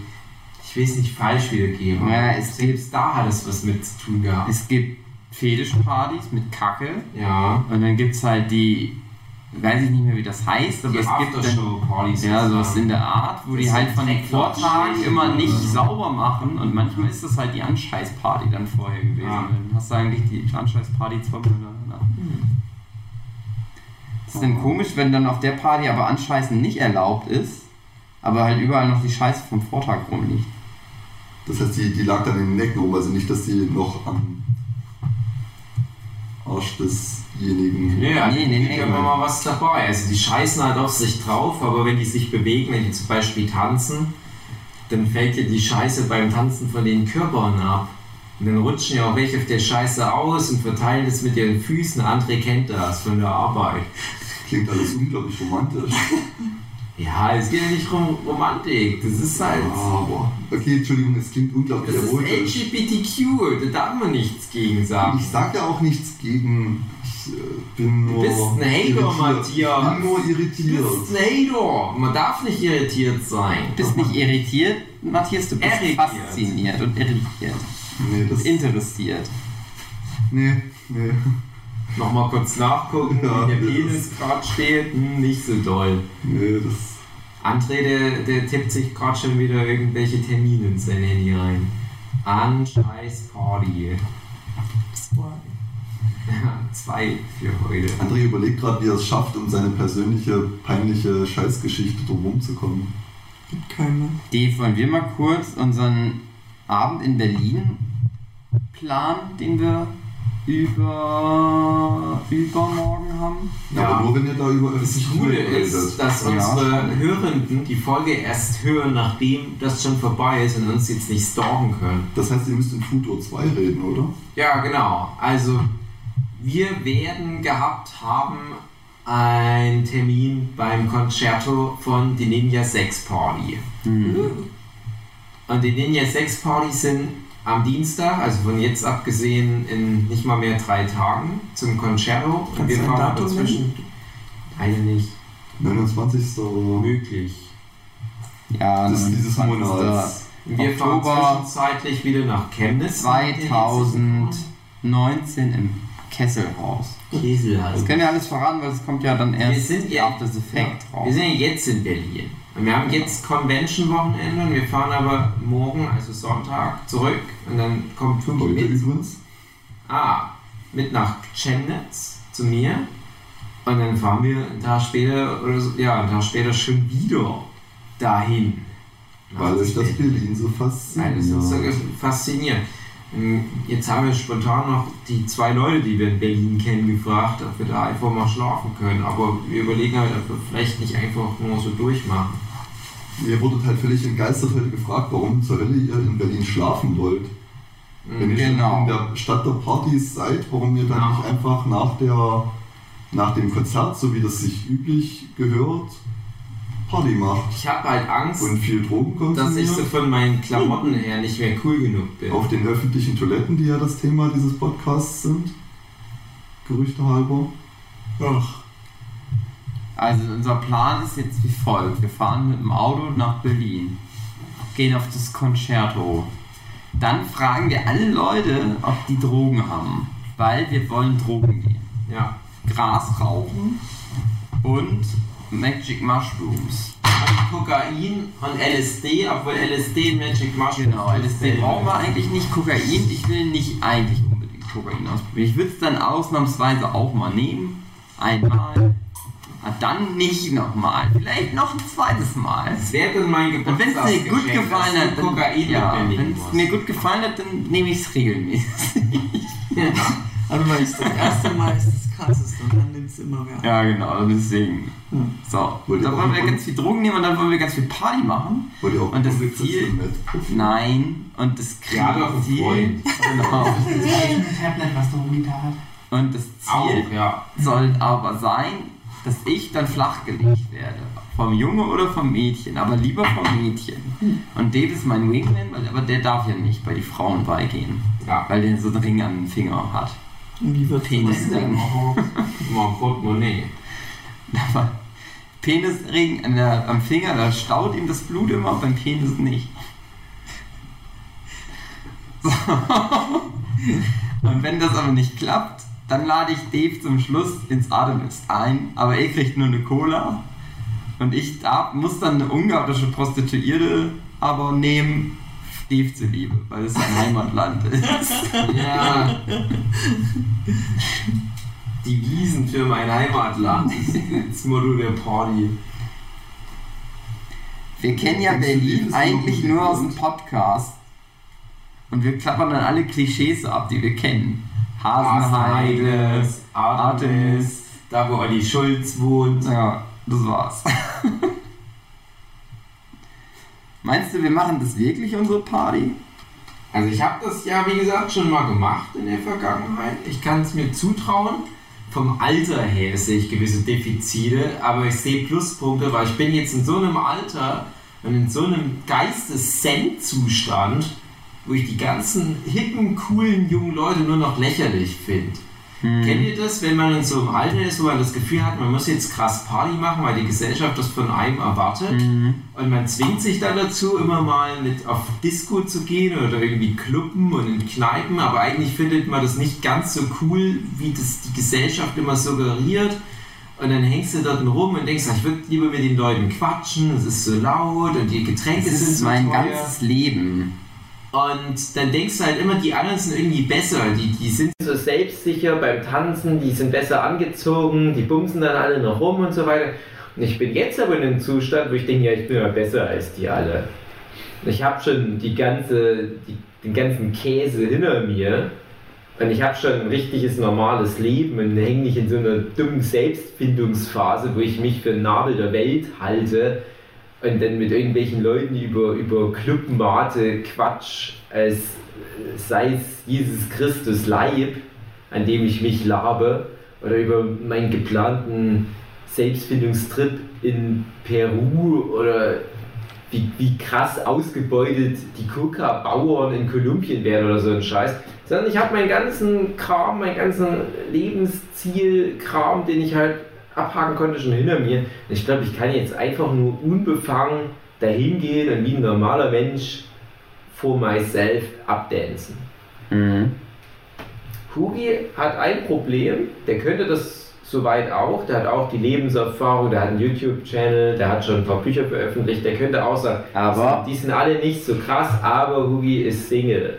Ich will es nicht falsch wiedergeben. Ja, es selbst da hat es was mit zu tun gehabt. Es gibt Fetischpartys mit Kacke Ja, und dann gibt es halt die, weiß ich nicht mehr wie das heißt, aber die es gibt dann Aftershow-Partys. Ja, sowas in der Art, wo Das die halt von den Vortagen immer nicht Ja. sauber machen und manchmal ist das halt die Anscheißparty dann vorher gewesen. Ja. Dann hast du eigentlich die Anscheißparty zweimal hintereinander. Das ist dann komisch, wenn dann auf der Party aber Anscheißen nicht erlaubt ist, aber halt überall noch die Scheiße vom Vortag rumliegt. Das heißt, die, die lag dann in den Necken rum, also nicht, dass die noch am Arsch desjenigen. Nee, Nee, nee, nee, immer mal was dabei. Also die scheißen halt auf sich drauf, aber wenn die sich bewegen, wenn die zum Beispiel tanzen, dann fällt dir die Scheiße beim Tanzen von den Körpern ab. Und dann rutschen ja auch welche auf der Scheiße aus und verteilen das mit ihren Füßen. Andere kennt das von der Arbeit. Klingt alles unglaublich romantisch. Ja, es geht ja nicht um Romantik. Das ist halt. Aber, okay, Entschuldigung, es klingt unglaublich Das ist. LGBTQ, da darf man nichts gegen sagen. Ich sag ja auch nichts gegen. Ich äh, bin nur. bist ein Hater. Matthias. Ich bin nur Du irritiert. bist ein Hater. Man darf nicht irritiert sein. Du bist nicht irritiert, Matthias, du bist Irritiert. fasziniert und irritiert. Nee, das. Interessiert. Nee, nee. Nochmal kurz nachgucken, Ja, wie der Penis gerade steht. Hm, nicht so doll. Nee, das. André, der, der tippt sich gerade schon wieder irgendwelche Termine in sein Handy rein. Anscheiß Party. Ja, zwei für heute. André überlegt gerade, wie er es schafft, um seine persönliche, peinliche Scheißgeschichte drumherum zu kommen. Gibt keine. Dave, wollen wir mal kurz unseren Abend in Berlin planen, den wir über übermorgen haben? Ja, Ja. aber nur wenn ihr da über Das Coole ist, dass Ja, unsere. Hörenden die Folge erst hören, nachdem das schon vorbei ist und uns jetzt nicht stalken können. Das heißt, ihr müsst in Futur 2 reden, oder? Ja, genau. Also, wir werden gehabt haben einen Termin beim Concerto von die Ninja Sex Party. Und die Ninja Sex Party sind am Dienstag, also von jetzt abgesehen in nicht mal mehr drei Tagen zum Concerto. Und Kannst wir du ein fahren aber Datum zwischen. Eine nicht 29. oder möglich. Ja, das ist dieses 29. Monats. Und wir fahren zwischenzeitlich wieder nach Chemnitz. 2019 im Kesselhaus. Keselhaus. Das können wir alles verraten, weil es kommt ja dann erst Wir sind ja- auf das Effekt Ja, raus. wir sind ja jetzt in Berlin. Und wir haben jetzt Convention-Wochenende und wir fahren aber morgen, also Sonntag, zurück. Und dann kommt Fuki Heute mit. übrigens. Ah, mit nach Chemnitz zu mir. Und dann fahren wir einen Tag später oder so, ja, einen Tag später schon wieder dahin. Weil euch das Berlin so Nein, das ist so fasziniert. faszinierend. Ähm, Jetzt haben wir spontan noch die zwei Leute, die wir in Berlin kennen, gefragt, ob wir da einfach mal schlafen können. Aber wir überlegen halt, ob wir vielleicht nicht einfach nur so durchmachen. Ihr wurdet halt völlig entgeistert heute gefragt, warum zur Hölle ihr in Berlin schlafen wollt. Wenn ihr Genau. schon in der Stadt der Partys seid, warum ihr dann Ja. nicht einfach nach, der, nach dem Konzert, so wie das sich üblich gehört, Party macht Ich habe halt Angst, und viel Drogen dass ich so von meinen Klamotten her nicht mehr cool genug bin. Auf den öffentlichen Toiletten, die ja das Thema dieses Podcasts sind. Gerüchte halber. Ach. Also unser Plan ist jetzt wie folgt. Wir fahren mit dem Auto nach Berlin, gehen auf das Concerto. Dann fragen wir alle Leute, ob die Drogen haben, weil wir wollen Drogen nehmen. Ja. Gras rauchen und Magic Mushrooms. Und Kokain und LSD, obwohl LSD Magic Mushroom. Genau, LSD brauchen wir eigentlich nicht. Kokain, ich will nicht eigentlich unbedingt Kokain ausprobieren. Ich würde es dann ausnahmsweise auch mal nehmen. Einmal. Ah, Dann nicht nochmal. Vielleicht noch ein zweites Mal. Das wäre dann mein Und wenn es mir gut gefallen hat, dann, Kokain ja, wenn es mir gut gefallen hat, dann nehme ich es regelmäßig. Also weil ich das erste Mal ist das krasseste und dann nimmst du immer mehr. Ja, genau, deswegen. Hm. So, Wollt dann wollen wir ganz viel Drogen nehmen und dann wollen wir ganz viel Party machen. Wollt ihr auch Und das Ziel- probieren? Nein, und das Ja, doch, Ziel. Freund. Genau. ein Tablet, was du rumliegt hat. Und das Ziel Auch, ja. soll aber sein, dass ich dann flachgelegt werde Vom Junge oder vom Mädchen? Aber lieber vom Mädchen. Und Dave ist mein Wingman, weil- aber der darf ja nicht bei die Frauen beigehen. Ja. Weil der so einen Ring am Finger hat. Und wie wird Penisring. Portemonnaie. Aber Penisring an der, am Finger, da staut ihm das Blut immer, beim Penis nicht. So. Und wenn das aber nicht klappt, dann lade ich Dave zum Schluss ins Artemis ein, aber er kriegt nur eine Cola. Und ich darf, muss dann eine ungarische Prostituierte aber nehmen, Dave zuliebe, weil es sein Heimatland ist. Ja. Die Wiesen für mein Heimatland das Motto der Party. Wir kennen ja Berlin eigentlich nur aus dem Podcast. Und wir klappern dann alle Klischees ab, die wir kennen. Hasenheide, Artemis, da wo Olli Schulz wohnt. Ja, das war's. Meinst du, wir machen das wirklich, unsere Party? Also ich habe das ja, wie gesagt, schon mal gemacht in der Vergangenheit. Ich kann es mir zutrauen. Vom Alter her sehe ich gewisse Defizite, aber ich sehe Pluspunkte, weil ich bin jetzt in so einem Alter und in so einem Geistes-Zen-Zustand, wo ich die ganzen hippen, coolen jungen Leute nur noch lächerlich finde. Kennt ihr das, wenn man in so einem Alter ist, wo man das Gefühl hat, man muss jetzt krass Party machen, weil die Gesellschaft das von einem erwartet? Und man zwingt sich dann dazu, immer mal mit auf Disco zu gehen oder irgendwie Clubben und in Kneipen, aber eigentlich findet man das nicht ganz so cool, wie das die Gesellschaft immer suggeriert. Und dann hängst du dort rum und denkst, ich würde lieber mit den Leuten quatschen, es ist so laut und die Getränke Das sind ist so mein teuer. ganzes Leben. Und dann denkst du halt immer, die anderen sind irgendwie besser. Die, die sind so selbstsicher beim Tanzen, die sind besser angezogen, die bumsen dann alle noch rum und so weiter. Und ich bin jetzt aber in einem Zustand, wo ich denke, ja, ich bin ja besser als die alle. Ich habe schon die ganze, die, den ganzen Käse hinter mir. Und ich habe schon ein richtiges normales Leben und hänge nicht in so einer dummen Selbstfindungsphase, wo ich mich für Nabel der Welt halte und dann mit irgendwelchen Leuten über, über Clubmate Quatsch, als sei es Jesus Christus Leib, an dem ich mich labe, oder über meinen geplanten Selbstfindungstrip in Peru oder wie, wie krass ausgebeutet die Coca-Bauern in Kolumbien werden oder so ein Scheiß. Sondern ich habe meinen ganzen Kram, meinen ganzen Lebensziel-Kram, den ich halt abhaken konnte, schon hinter mir. Ich glaube, ich kann jetzt einfach nur unbefangen dahin gehen und wie ein normaler Mensch for myself abdancen. Mhm. Hugi hat ein Problem, der könnte das soweit auch, der hat auch die Lebenserfahrung, der hat einen YouTube-Channel, der hat schon ein paar Bücher veröffentlicht, der könnte auch sagen, Aber- die sind alle nicht so krass, aber Hugi ist Single.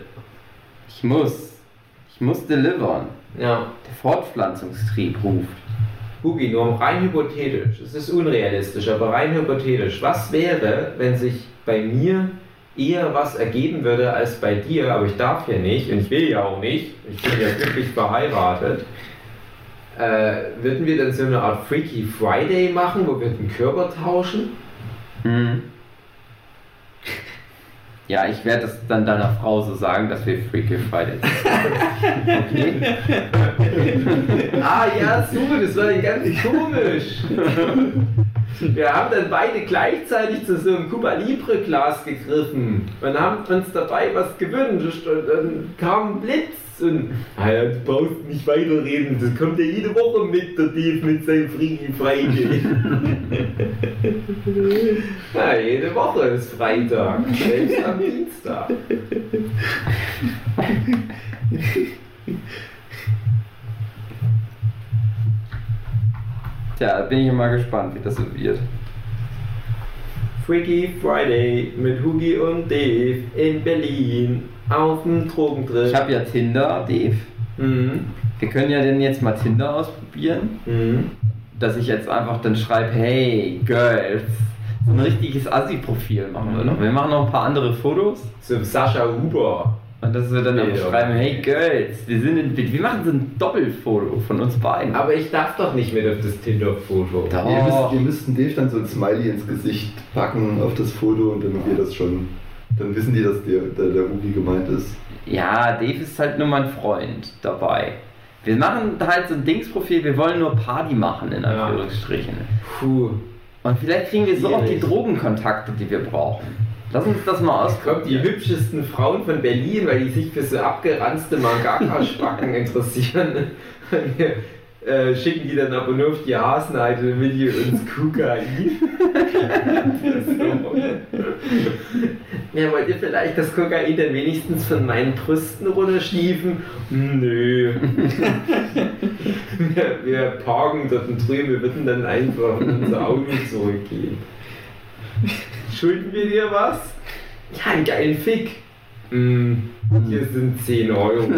Ich muss. Ich muss delivern. Ja, Der Fortpflanzungstrieb ruft. Hugi, nur rein hypothetisch, es ist unrealistisch, aber rein hypothetisch, was wäre, wenn sich bei mir eher was ergeben würde als bei dir, aber ich darf ja nicht und ich will ja auch nicht, ich bin ja glücklich verheiratet, äh, würden wir dann so eine Art Freaky Friday machen, wo wir den Körper tauschen? Mhm. Ja, ich werde das dann deiner Frau so sagen, dass wir Freaky Friday sind. Okay? Ah ja, so, das war dann ganz komisch. Wir haben dann beide gleichzeitig zu so einem Cuba Libre Glas gegriffen und haben uns dabei was gewünscht und dann kam ein Blitz und ah ja, du brauchst nicht weiterreden, das kommt ja jede Woche mit, der Dave mit seinem Freaky Friday. ja, jede Woche ist Freitag, selbst am Dienstag. Tja, da bin ich mal gespannt, wie das so wird. Freaky Friday mit Hugi und Dave in Berlin auf dem Drogentrip. Ich habe ja Tinder, Dave. Mhm. Wir können ja denn jetzt mal Tinder ausprobieren. Mhm. Dass ich jetzt einfach dann schreibe, hey, Girls. So ein richtiges Assi-Profil machen wir noch. Wir machen noch ein paar andere Fotos. So Sascha Huber. Und dass wir dann Nee, schreiben, hey Girls, wir sind in, wir machen so ein Doppelfoto von uns beiden. Aber ich darf doch nicht mit auf das Tinder-Foto. Doch. Ihr, müsst, ihr müssten Dave dann so ein Smiley ins Gesicht packen auf das Foto und dann geht das schon. Dann wissen die, dass der, der, der Ugi gemeint ist. Ja, Dave ist halt nur mein Freund dabei. Wir machen halt so ein Dingsprofil, wir wollen nur Party machen, in Ja. Anführungsstrichen. Puh. Und vielleicht kriegen wir so auch die. Drogenkontakte, die wir brauchen. Lass uns das mal Kommt die ausprobieren. hübschesten Frauen von Berlin, weil die sich für so abgeranzte Mangaka-Spacken interessieren. Äh, schicken die dann aber nur auf die Hasenheide, damit die uns Kokain. ja, wollt ihr vielleicht das Kokain dann wenigstens von meinen Brüsten runterschiefen? Nö. wir, wir parken dort drüben, wir würden dann einfach unser Auto zurückgeben. Schulden wir dir was? Ja, einen geilen Fick. Mm, hier sind 10 Euro.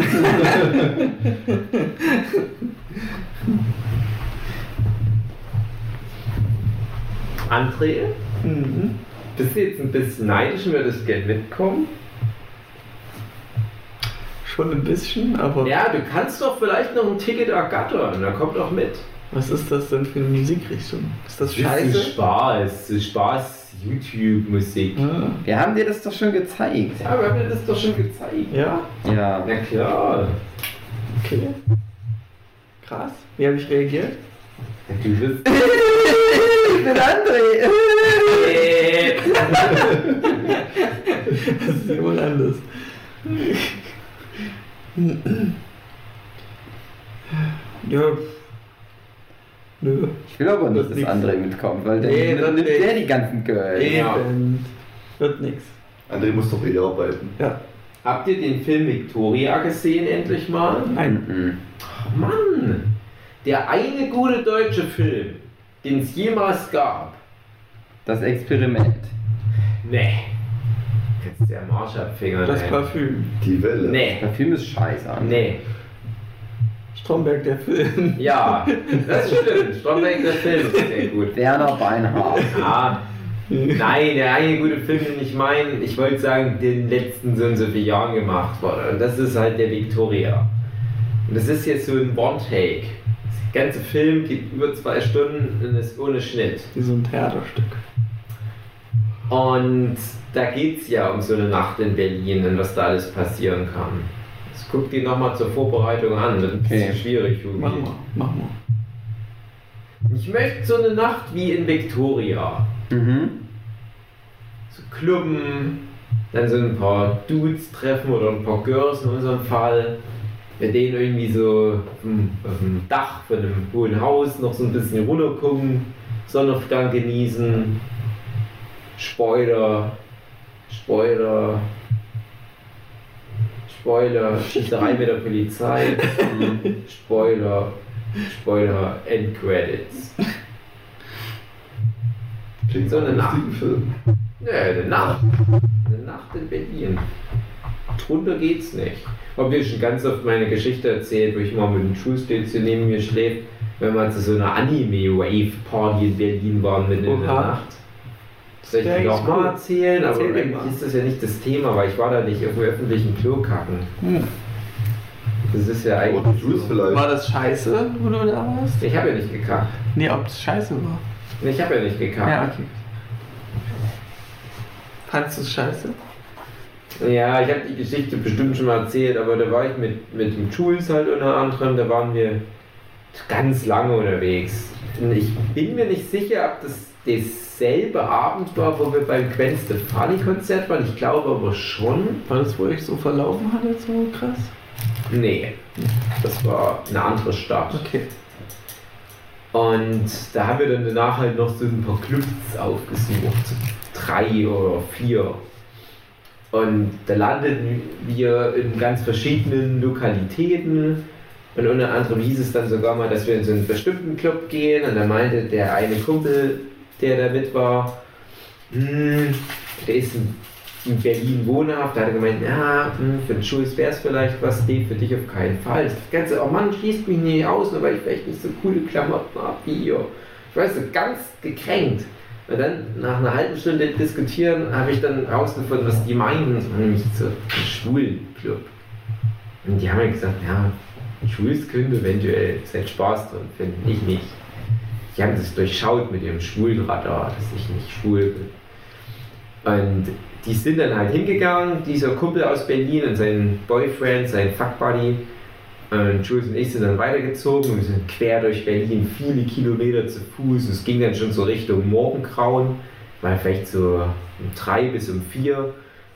André, Mhm. bist du jetzt ein bisschen neidisch und würdest gerne mitkommen? Schon ein bisschen, aber Ja, du kannst doch vielleicht noch ein Ticket ergattern, da kommt doch mit. was ist das denn für eine Musikrichtung? Ist das Das ist scheiße? Spaß, das ist Spaß YouTube-Musik. Ah, Wir haben dir das doch schon gezeigt. Ja, wir haben dir das doch schon gezeigt. ja, Ja. Na klar. okay. Krass. Wie habe ich reagiert? Du bist. Ich bin André. Das ist jemand anders. Ja. Nö. Ich will aber nicht, dass nix. André mitkommt, weil Nee, dann nimmt der die ganzen Girls. Ja. Eben. Wird nix. André muss doch eh arbeiten. Ja. Habt ihr den Film Victoria gesehen, endlich mal? Nein. Mhm. Oh Mann! Der eine gute deutsche Film, den es jemals gab. Das Experiment. Nee. Am Arsch abfingern. Das ey. Parfüm. Die Welle. Nee. Der Film ist scheiße. Nee. Stromberg, der Film. Ja, das stimmt. Stromberg, der Film ist sehr gut. Werner Beinhardt. Ah, nein, der eine gute Film, den ich meine, ich wollte sagen, den letzten so und so viele Jahren gemacht wurde. Und das ist halt der Victoria. Und das ist jetzt so ein One-Take. Der ganze Film geht über zwei Stunden und ist ohne Schnitt. Wie so ein Theaterstück. Und da geht es ja um so eine Nacht in Berlin und was da alles passieren kann. Guck dir nochmal zur Vorbereitung an, das ist Okay. schwierig. Hugi. Mach mal, mach mal. Ich möchte so eine Nacht wie in Victoria. Mhm. so Klubben, dann so ein paar Dudes treffen oder ein paar Girls in unserem Fall. Mit denen irgendwie so auf dem, Dach von einem hohen Haus noch so ein bisschen runter gucken, Sonnenaufgang genießen, Spoiler, Spoiler, Spoiler, Schießerei mit der Polizei, Spoiler, Spoiler, Endcredits. Klingt So eine nach einem lustigen Film. Nö, eine Nacht. Eine Nacht in Berlin. Drunter geht's nicht. Hab dir schon ganz oft meine Geschichte erzählt, wo ich mal mit dem Schulstützchen neben mir schläft, wenn wir zu so einer Anime-Wave-Party in Berlin waren mitten in der. Nacht. Soll ich Ja, dir noch mal cool. erzählen? Aber Erzähl eigentlich ist das ja nicht das Thema, weil ich war da nicht auf dem öffentlichen Klo kacken. Hm. Das ist ja eigentlich. Jules vielleicht. War das scheiße, wo du da warst? Ich habe ja nicht gekackt. Nee, ob das scheiße war. Ich habe ja nicht gekackt. Ja, okay. Fandest du es scheiße? Ja, ich habe die Geschichte bestimmt schon mal erzählt, aber da war ich mit, mit dem Jules halt unter anderem, da waren wir ganz lange unterwegs. Und ich bin mir nicht sicher, ob das derselbe Abend war, wo wir beim Gwen Stefani Konzert waren. Ich glaube aber schon. War das, wo ich so verlaufen hatte, so krass? Nee, das war eine andere Stadt. Okay. Und da haben wir dann danach halt noch so ein paar Clubs aufgesucht. Drei oder vier. Und da landeten wir in ganz verschiedenen Lokalitäten. Und unter anderem hieß es dann sogar mal, dass wir in so einen bestimmten Club gehen. Und da meinte der eine Kumpel, der da mit war, hm, der ist in, in Berlin wohnhaft. Da hat gemeint, ja, hm, für den Schulz wäre es vielleicht was, nee, für dich auf keinen Fall. Das Ganze, oh Mann, schließt mich nicht aus, nur weil ich vielleicht nicht so coole Klamotten habe wie ihr. Ich weiß so, ganz gekränkt. Und dann, nach einer halben Stunde diskutieren, habe ich dann herausgefunden, was die meinen. Nämlich so ein Schwulenclub. Und die haben mir gesagt, ja, Schwuls könnte eventuell seinen Spaß drin finden, ich nicht. Die haben das durchschaut mit ihrem Schwulenradar, dass ich nicht schwul bin. Und die sind dann halt hingegangen, dieser Kumpel aus Berlin und sein Boyfriend, sein Fuckbuddy, Und Jules und ich sind dann weitergezogen. Wir sind quer durch Berlin, viele Kilometer zu Fuß. Es ging dann schon so Richtung Morgengrauen, mal vielleicht so um drei bis um vier.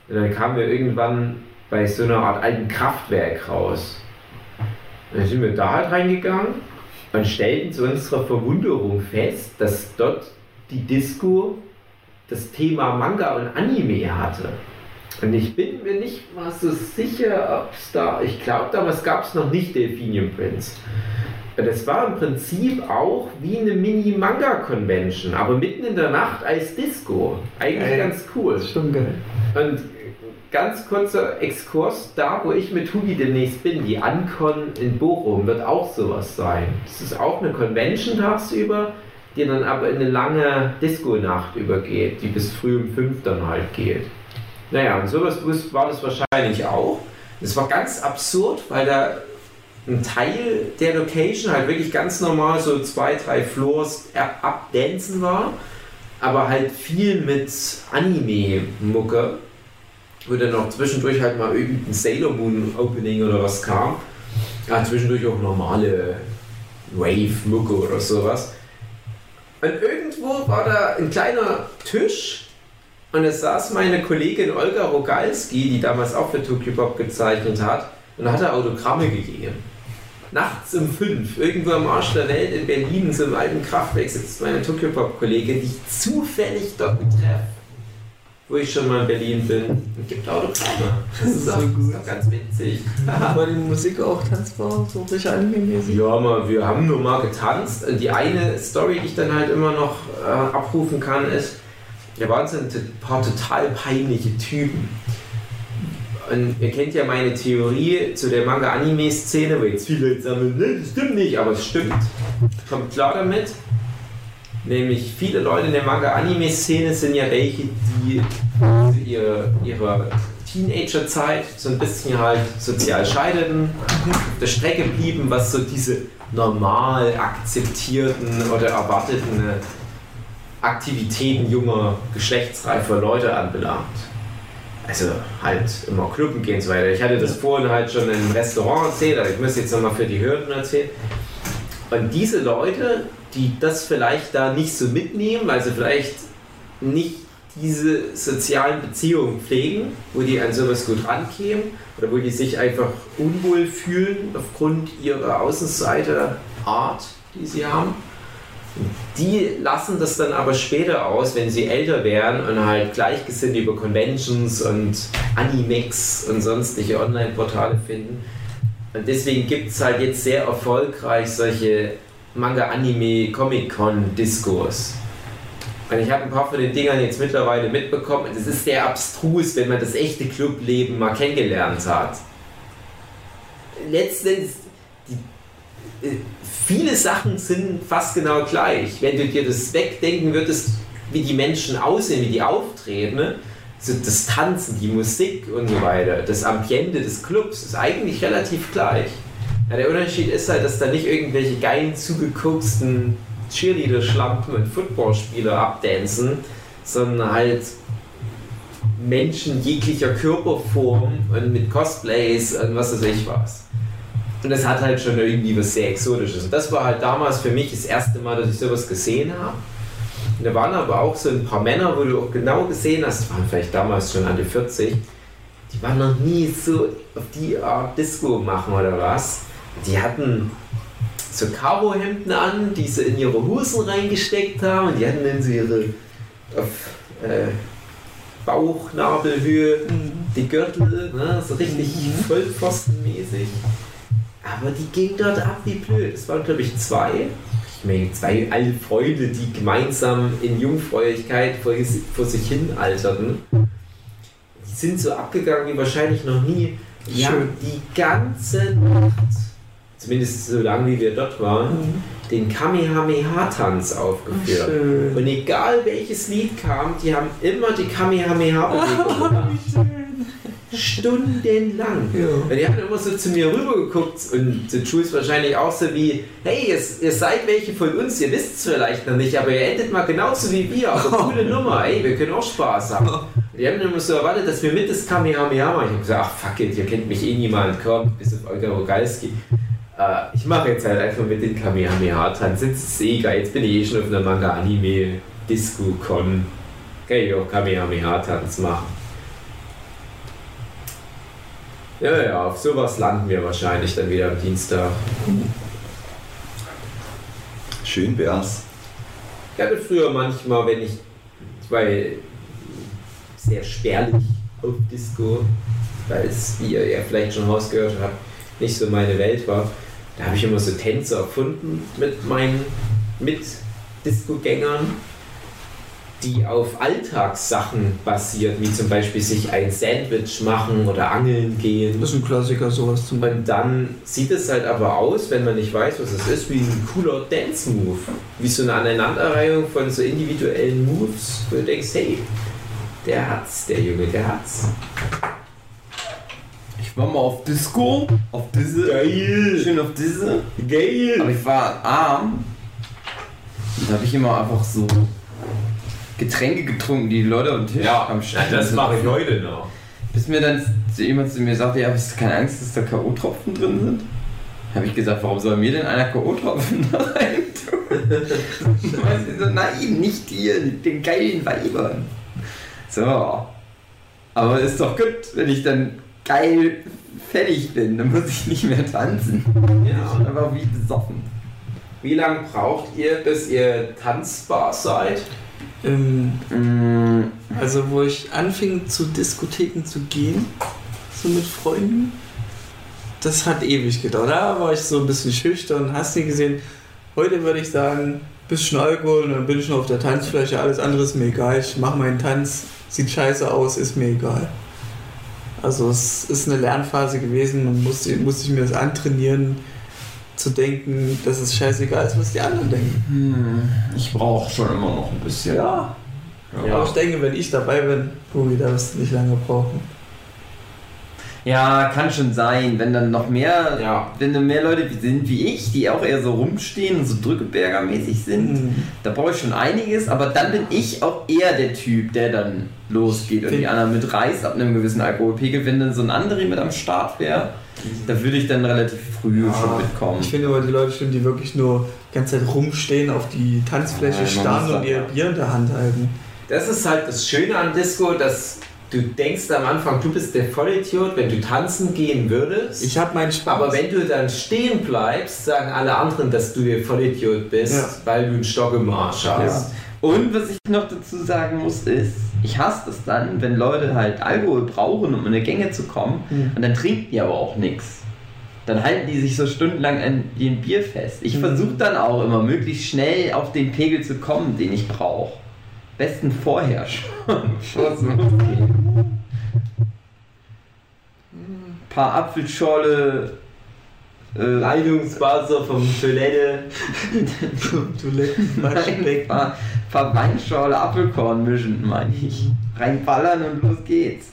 Und dann kamen wir irgendwann bei so einer Art alten Kraftwerk raus. Und dann sind wir da halt reingegangen und stellten zu unserer Verwunderung fest, dass dort die Disco das Thema Manga und Anime hatte. Und ich bin mir nicht mal so sicher, ob es da, ich glaube damals gab es noch nicht Delphinium Prince. Das war im Prinzip auch wie eine Mini-Manga-Convention, aber mitten in der Nacht als Disco. Eigentlich Geil. ganz cool. Schon geil. Und ganz kurzer Exkurs, da wo ich mit Hugi demnächst bin, die Ancon in Bochum, wird auch sowas sein. Das ist auch eine Convention tagsüber, die dann aber in eine lange Disco-Nacht übergeht, die bis früh um 5 dann halt geht. Naja, und sowas war das wahrscheinlich auch. Das war ganz absurd, weil da ein Teil der Location halt wirklich ganz normal so zwei, drei Floors ab- abdancen war, aber halt viel mit Anime-Mucke, wo dann noch zwischendurch halt mal irgendein Sailor Moon Opening oder was kam. Ja, zwischendurch auch normale Wave-Mucke oder sowas. Und irgendwo war da ein kleiner Tisch und es saß meine Kollegin Olga Rogalski, die damals auch für Tokyo Pop gezeichnet hat, und hat da Autogramme gegeben. Nachts um fünf, irgendwo am Arsch der Welt in Berlin, so im alten Kraftwerk, sitzt meine Tokyo Pop Kollegin, die ich zufällig dort treffe, wo ich schon mal in Berlin bin, und gibt Autogramme. Das ist, so auch, auch ganz witzig. War die Musik auch tanzbar, so richtig anime-mäßig? Ja, mal, wir haben nur mal getanzt. Und die eine Story, die ich dann halt immer noch äh, abrufen kann, ist, da waren so ein paar total peinliche Typen. Und ihr kennt ja meine Theorie zu der Manga-Anime-Szene, wo jetzt viele Leute sagen, ne, das stimmt nicht, aber es stimmt. Kommt klar damit. Nämlich viele Leute in der Manga-Anime-Szene sind ja welche, die zu ihrer, ihrer Teenagerzeit so ein bisschen halt sozial scheiterten, auf der Strecke blieben, was so diese normal akzeptierten oder erwarteten Aktivitäten junger, geschlechtsreifer Leute anbelangt. Also halt immer Clubben gehen und so weiter. Ich hatte das vorhin halt schon im Restaurant erzählt, aber ich muss jetzt nochmal für die Hörenden erzählen. Und diese Leute, die das vielleicht da nicht so mitnehmen, weil sie vielleicht nicht diese sozialen Beziehungen pflegen, wo die an sowas gut rankämen oder wo die sich einfach unwohl fühlen aufgrund ihrer Außenseiterart, die sie haben. Die lassen das dann aber später aus, wenn sie älter werden und halt gleichgesinnt über Conventions und Animex und sonstige Online-Portale finden. Und deswegen gibt es halt jetzt sehr erfolgreich solche Manga-Anime-Comic-Con-Diskurs. Und ich habe ein paar von den Dingern jetzt mittlerweile mitbekommen. Es ist sehr abstrus, wenn man das echte Clubleben mal kennengelernt hat. Letztendlich, die, äh, viele Sachen sind fast genau gleich. Wenn du dir das wegdenken würdest, wie die Menschen aussehen, wie die auftreten, ne? So das Tanzen, die Musik und so weiter, das Ambiente des Clubs ist eigentlich relativ gleich. Ja, der Unterschied ist halt, dass da nicht irgendwelche geilen, zugegucksten Cheerleader-Schlampen und Footballspieler abdancen, sondern halt Menschen jeglicher Körperform und mit Cosplays und was weiß ich was. Und das hat halt schon irgendwie was sehr Exotisches. Und das war halt damals für mich das erste Mal, dass ich sowas gesehen habe. Da waren aber auch so ein paar Männer, wo du auch genau gesehen hast, die waren vielleicht damals schon an die 40, die waren noch nie so auf die Art Disco machen oder was. Die hatten so Caro-Hemden an, die sie in ihre Hosen reingesteckt haben und die hatten dann so ihre auf äh, Bauchnabelhöhe die Gürtel, ne, so richtig vollpfostenmäßig. Aber die gingen dort ab wie blöd. Es waren, glaube ich, zwei. Ich meine, zwei alte Freunde, die gemeinsam in Jungfräulichkeit vor, vor sich hin alterten. Die sind so abgegangen wie wahrscheinlich noch nie. Die haben die ganze Nacht, zumindest so lange wie wir dort waren, den Kamehameha-Tanz aufgeführt. Schön. Und egal welches Lied kam, die haben immer die Kamehameha-Bewegung gemacht. Stundenlang. Ja. Und die haben immer so zu mir rübergeguckt und zu Jules wahrscheinlich auch so wie, hey, ihr, ihr seid welche von uns, ihr wisst es vielleicht noch nicht, aber ihr endet mal genauso wie wir, aber coole Nummer, ey, wir können auch Spaß haben. Die haben immer so erwartet, dass wir mit das Kamehameha machen. Ich habe gesagt, ach fuck it, ihr kennt mich eh niemand, komm, bis auf Olga Rogalski. Äh, ich mache jetzt halt einfach mit den Kamehameha-Tanz. Jetzt ist es eh geil. Jetzt bin ich eh schon auf einer Manga-Anime-Disco-Con. Kann ich auch Kamehameha-Tanz machen. Ja, ja, auf sowas landen wir wahrscheinlich dann wieder am Dienstag. Schön wär's. Ich hatte früher manchmal, wenn ich, ja sehr spärlich auf Disco, weil es, wie ihr ja vielleicht schon rausgehört habt, nicht so meine Welt war. Da habe ich immer so Tänze erfunden mit meinen Mit-Disco-Gängern, die auf Alltagssachen basieren, wie zum Beispiel sich ein Sandwich machen oder angeln gehen. Das ist ein Klassiker, sowas zum Und dann sieht es halt aber aus, wenn man nicht weiß, was es ist, wie ein cooler Dance-Move. Wie so eine Aneinanderreihung von so individuellen Moves, wo du denkst, hey, der hat's, der Junge, der hat's. Ich war mal auf Disco, auf diese. Geil! Schön auf diese. Aber Geil! ich war arm. Und da habe ich immer einfach so Getränke getrunken, die Leute am Tisch Ja, am na, Stand das mache ich heute noch. Bis mir dann jemand zu mir sagte, ja, hast du keine Angst, dass da K.O.-Tropfen drin sind? Habe ich gesagt, warum soll mir denn einer K.O.-Tropfen da rein tun? so, nein, nicht dir, den geilen Weibern. So. Aber ist doch gut, wenn ich dann geil fertig bin, dann muss ich nicht mehr tanzen. Ja. Einfach wie besoffen. Wie lange braucht ihr, bis ihr tanzbar seid? Ähm, Mm, also wo ich anfing zu Diskotheken zu gehen, so mit Freunden, das hat ewig gedauert. Da war ich so ein bisschen schüchtern, hast nie gesehen. Heute würde ich sagen, bisschen Alkohol und dann bin ich schon auf der Tanzfläche, alles andere ist mir egal. Ich mache meinen Tanz, sieht scheiße aus, ist mir egal. Also es ist eine Lernphase gewesen, man musste, musste ich mir das antrainieren, zu denken, dass es scheißegal ist, was die anderen denken. hm, ich brauche schon immer noch ein bisschen. Ja. Ja. Aber ich denke, wenn ich dabei bin, Bumi, da wirst du nicht lange brauchen. Ja, kann schon sein, wenn dann noch mehr, Ja. wenn dann mehr Leute sind wie ich, die auch eher so rumstehen und so Drückeberger-mäßig sind, Mhm. da brauche ich schon einiges, aber dann bin ich auch eher der Typ, der dann losgeht und die anderen mitreißt ab einem gewissen Alkoholpegel. Wenn dann so ein anderer mit am Start wäre, da würde ich dann relativ früh Ja, schon mitkommen. Ich finde aber die Leute schön, die wirklich nur die ganze Zeit rumstehen, auf die Tanzfläche Ja, starren und ihr Bier in der Hand halten. Das ist halt das Schöne an Disco, dass du denkst am Anfang, du bist der Vollidiot, wenn du tanzen gehen würdest. Ich habe meinen Spaß. aber wenn du dann stehen bleibst, sagen alle anderen, dass du der Vollidiot bist, Ja. weil du einen Stock im Arsch hast. Und was ich noch dazu sagen muss ist, ich hasse das dann, wenn Leute halt Alkohol brauchen, um in eine Gänge zu kommen Mhm. und dann trinken die aber auch nichts. Dann halten die sich so stundenlang an dem Bier fest. Ich Mhm. versuche dann auch immer möglichst schnell auf den Pegel zu kommen, den ich brauche. Besten vorher schon. Ein paar Apfelschorle, äh, Leitungswasser vom Toilette. Toiletten, Nein, Waschbecken. paar, paar Weinschorle Apfelkorn mischen, meine ich. Reinballern und los geht's.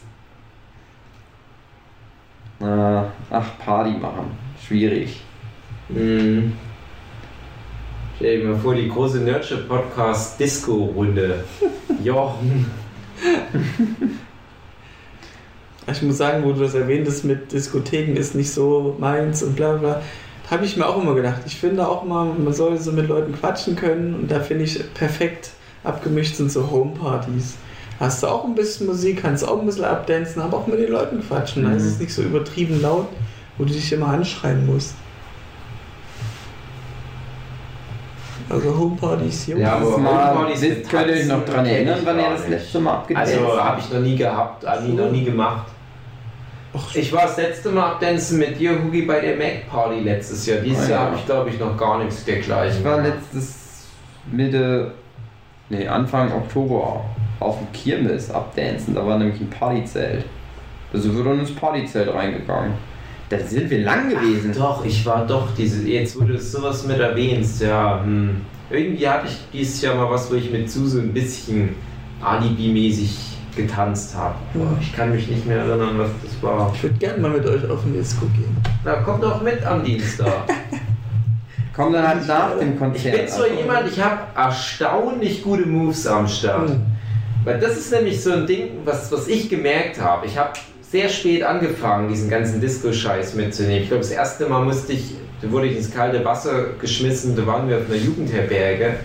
Ah, ach, Party machen. Schwierig. Mhm. Stell dir mal vor, die große Nerdship Podcast Disco-Runde. Jochen. Ich muss sagen, wo du das erwähntest mit Diskotheken ist nicht so meins und bla bla. Da habe ich mir auch immer gedacht. Ich finde auch mal, man soll so mit Leuten quatschen können und da finde ich perfekt abgemischt sind so Homepartys. Hast du auch ein bisschen Musik, kannst auch ein bisschen abdancen, aber auch mit den Leuten quatschen. Da ist Mhm. es nicht so übertrieben laut, wo du dich immer anschreien musst. Also Homepartys, Jungs. Ja, aber Homepartys mit könnt ihr euch noch dran erinnern, wann ihr das nicht. letzte Mal abgedanced Also habe ich noch nie gehabt, habe ich noch nie gemacht. Ich war das letzte Mal abdancen mit dir, Hugi, bei der Mac Party letztes Jahr. Dieses Oh ja. Jahr habe ich, glaube ich, noch gar nichts dergleichen. Ich war letztes Mitte, nee, Anfang Oktober auf dem Kirmes abdancen. Da war nämlich ein Partyzelt. Sind wir dann ins Partyzelt reingegangen. Da sind wir lang gewesen. Doch, ich war doch diese. Jetzt, wo du sowas mit erwähnst, ja. Hm. Irgendwie hatte ich dieses Jahr mal was, wo ich mit Suse ein bisschen Alibi-mäßig getanzt habe. Aber Mhm. ich kann mich nicht mehr erinnern, was das war. ich würde gerne mal mit euch auf den Disco gehen. Na, komm doch mit am Dienstag. Komm dann halt nach dem Ich Konzert. bin so jemand, ich habe erstaunlich gute Moves am Start. Hm. Weil das ist nämlich so ein Ding, was, was ich gemerkt habe. Ich habe sehr spät angefangen, diesen ganzen Disco-Scheiß mitzunehmen. Ich glaube, das erste Mal musste ich da wurde ich ins kalte Wasser geschmissen, da waren wir auf einer Jugendherberge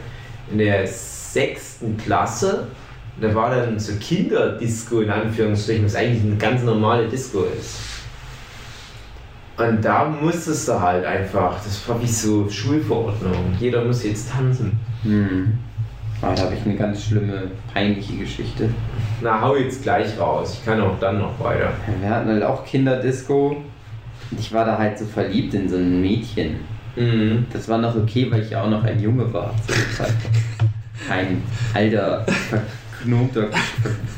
in der sechsten Klasse. Da war dann so Kinderdisco in Anführungsstrichen, was eigentlich eine ganz normale Disco ist. Und da musstest du halt einfach, das war wie so Schulverordnung, jeder muss jetzt tanzen. Hm. Ah, da habe ich eine ganz schlimme, peinliche Geschichte. Na, hau jetzt gleich raus, ich kann auch dann noch weiter. Wir hatten halt auch Kinderdisco. Und ich war da halt so verliebt in so ein Mädchen. Mhm. Das war noch okay, weil ich ja auch noch ein Junge war zu dem Zeitpunkt. Ein alter, verknobter,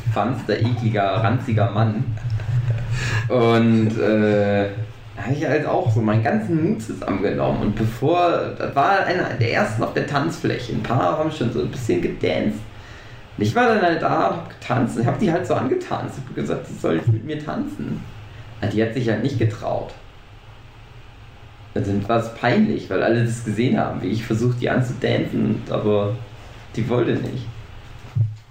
verfanzter, ekliger, ranziger Mann. Und äh, habe ich halt auch so meinen ganzen Mut zusammengenommen. Und bevor, das war einer der ersten auf der Tanzfläche. Ein paar haben schon so ein bisschen gedanced. Und ich war dann halt da und hab getanzt. Ich habe die halt so angetanzt. Ich habe gesagt, sie soll jetzt mit mir tanzen. Na, Die hat sich halt nicht getraut. Also war es peinlich, weil alle das gesehen haben, wie ich versucht die anzudancen, aber die wollte nicht.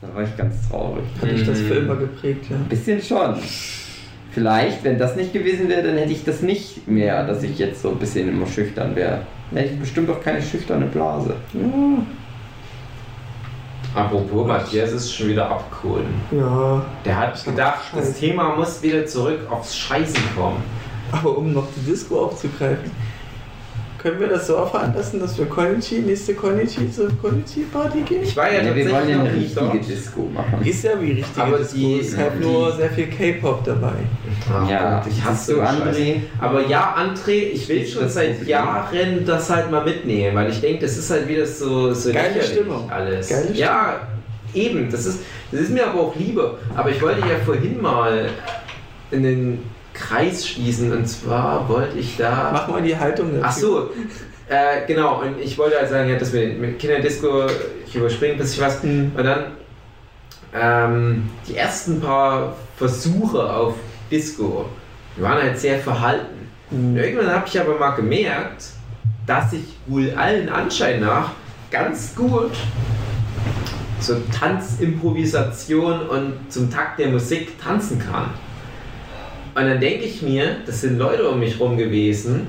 Da war ich ganz traurig. Hat dich das für Mhm. immer geprägt, ja. Ein bisschen schon. Vielleicht, wenn das nicht gewesen wäre, dann hätte ich das nicht mehr, dass ich jetzt so ein bisschen immer schüchtern wäre. Dann hätte ich bestimmt auch keine schüchterne Blase. Apropos, Matthias ist schon wieder abgeholt. Ja, Der hat gedacht, das. Thema muss wieder zurück aufs Scheißen kommen. aber um noch die Disco aufzugreifen, können wir das so veranlassen, dass wir Konichi, nächste Konichi zur Konichi-Party gehen? Ich war ja, Ja, wir wollen tatsächlich ja noch eine nicht richtige dort. Disco machen. Ist ja wie richtige Aber Disco, die- ist halt die- nur sehr viel K-Pop dabei. Ah, Ja, ich hasse Scheiß. André? Aber ja, André, ich will schon das seit Problem? Jahren das halt mal mitnehmen, weil ich denke, das ist halt wieder so, so Geile Stimmung. alles. Geile ja, eben, das ist, das ist mir aber auch lieber. Aber ich wollte ja vorhin mal in den Kreis schließen und zwar wollte ich da. Mach mal die Haltung dazu. Ach so, äh, genau, und ich wollte halt sagen, ja, dass wir mit Kinderdisco, ich überspringe ein bisschen was, Hm. und dann ähm, die ersten paar Versuche auf Disco, die waren halt sehr verhalten. Und Hm. irgendwann habe ich aber mal gemerkt, dass ich wohl allen Anschein nach ganz gut so Tanzimprovisation und zum Takt der Musik tanzen kann. Und dann denke ich mir, das sind Leute um mich rum gewesen,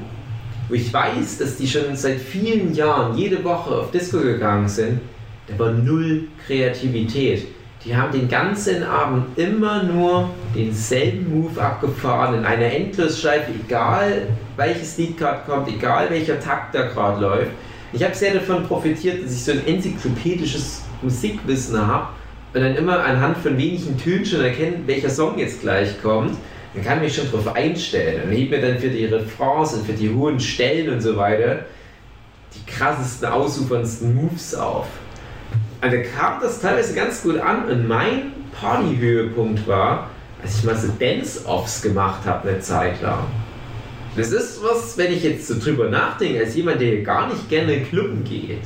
wo ich weiß, dass die schon seit vielen Jahren jede Woche auf Disco gegangen sind. Da war null Kreativität. Die haben den ganzen Abend immer nur denselben Move abgefahren in einer Endlosschleife, egal welches Lied gerade kommt, egal welcher Takt da gerade läuft. Ich habe sehr davon profitiert, dass ich so ein enzyklopädisches Musikwissen habe und dann immer anhand von wenigen Tönen schon erkennen, welcher Song jetzt gleich kommt. Dann kann ich mich schon darauf einstellen und heb mir dann für die Refrains und für die hohen Stellen und so weiter die krassesten, ausuferndsten Moves auf. Also kam das teilweise ganz gut an und mein Partyhöhepunkt war, als ich mal so Dance-Offs gemacht habe eine Zeit lang. Das ist was, wenn ich jetzt so drüber nachdenke, als jemand, der gar nicht gerne Clubben geht.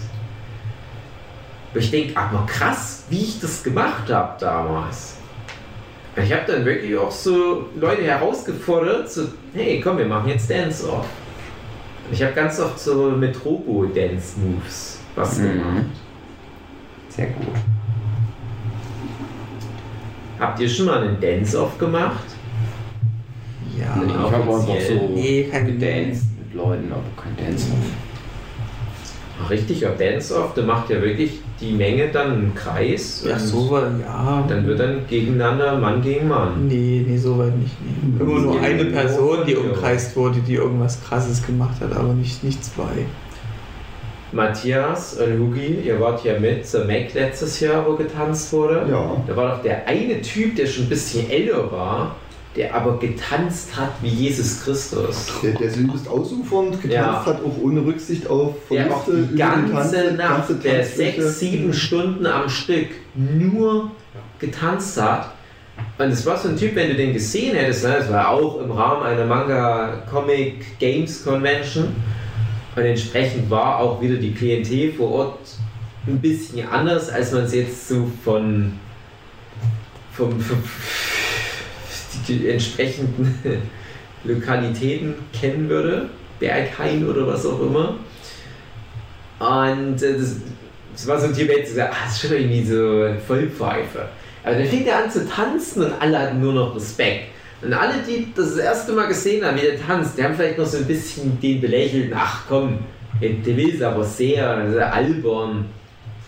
Und ich denke, aber krass, wie ich das gemacht habe damals. Ich habe dann wirklich auch so Leute herausgefordert, so, hey, komm, wir machen jetzt Dance-Off. Ich habe ganz oft so mit Robo-Dance-Moves was Mhm. gemacht. Sehr gut. Habt ihr schon mal einen Dance-Off gemacht? Ja, ich habe einfach so nee, keine gedanced mit Leuten, aber kein Dance. Ach, Richtig, auf Dance-Off, da macht ja wirklich die Menge dann einen Kreis. Ja, so war, ja. Dann wird dann gegeneinander Mann gegen Mann. Nee, nee, so weit nicht. Nee. Immer nur eine Person, die umkreist wurde, die irgendwas krasses gemacht hat, aber nicht, nicht zwei. Matthias und Hugi, ihr wart ja mit zur Mac letztes Jahr, wo getanzt wurde. Ja. Da war doch der eine Typ, der schon ein bisschen älter war, der aber getanzt hat wie Jesus Christus. Der, der übelst ausufernd getanzt Ja. hat, auch ohne Rücksicht auf Der Verluste die ganze Tanze- Nacht, ganze der sechs, sieben Stunden am Stück nur getanzt hat. Und es war so ein Typ, wenn du den gesehen hättest, ne, das war auch im Rahmen einer Manga Comic Games Convention. Und entsprechend war auch wieder die Klientel vor Ort ein bisschen anders, als man es jetzt so von, vom, vom die entsprechenden Lokalitäten kennen würde. Berghain oder was auch immer. Und äh, das, das war so ein Typ, der gesagt, ah, das ist schon irgendwie so Vollpfeife. Aber dann fing er an zu tanzen und alle hatten nur noch Respekt. Und alle, die das, das erste Mal gesehen haben, wie der tanzt, die haben vielleicht noch so ein bisschen den belächelt, ach komm, der will es aber sehr, sehr albern.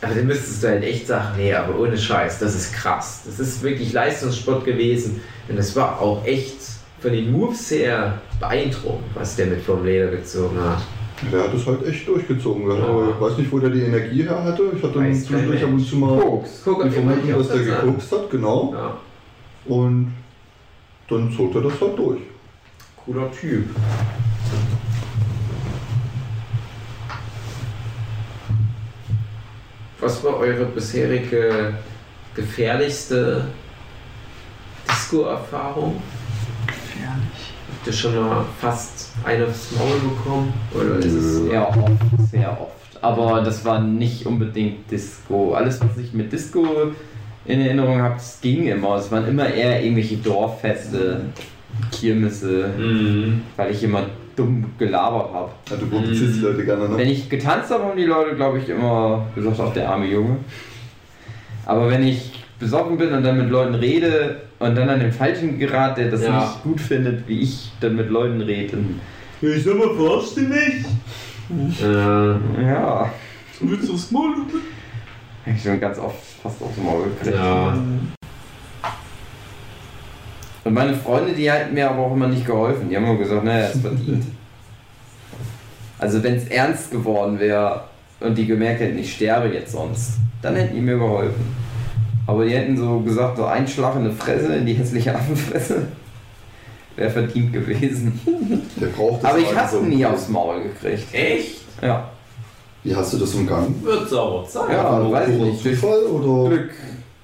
Aber dann müsstest du halt echt sagen, nee, aber ohne Scheiß, das ist krass. Das ist wirklich Leistungssport gewesen. Und das war auch echt von den Moves her beeindruckend, was der mit vom Leder gezogen hat. Der hat es halt echt durchgezogen. Ja. Aber ich weiß nicht, wo der die Energie her hatte. Ich hatte Weiß zwischendurch ab und zu mal wollte dass der gekokst hat, genau. Ja, Und dann zog er das halt durch. cooler Typ. Was war eure bisherige gefährlichste Disco-Erfahrung? Gefährlich. Habt ihr schon mal fast eine aufs Maul bekommen? Oder ist es Sehr oft, sehr oft. Aber das war nicht unbedingt Disco. Alles, was ich mit Disco in Erinnerung habe, das ging immer. Es waren immer eher irgendwelche Dorffeste, Kirmesse, Mhm. weil ich immer dumm gelabert habe. Ja, du provozierst die Leute gerne, ne? Wenn ich getanzt habe, haben die Leute, glaube ich, immer gesagt, auch der arme Junge. Aber wenn ich besoffen bin und dann mit Leuten rede und dann an den Falschen gerate, der das Ja. nicht gut findet, wie ich dann mit Leuten rede, dann, Ich sag mal, verarschst du mich? Äh, ja, Willst du aufs Maul? hab ich schon ganz oft fast aufs Maul gekriegt. ja. Und meine Freunde, die hatten mir aber auch immer nicht geholfen. Die haben immer gesagt, naja, es verdient. Also wenn es ernst geworden wäre und die gemerkt hätten, ich sterbe jetzt sonst, dann hätten die mir geholfen. Aber die hätten so gesagt, so ein Schlag in die Fresse, in die hässliche Affenfresse, wäre verdient gewesen. Der braucht das Aber ich hab's so. nie aufs Maul gekriegt. Echt? Ja, Wie hast du das umgangen? Wird's aber Zeit. ja War weiß ich nicht. Durch Zufall oder? Glück.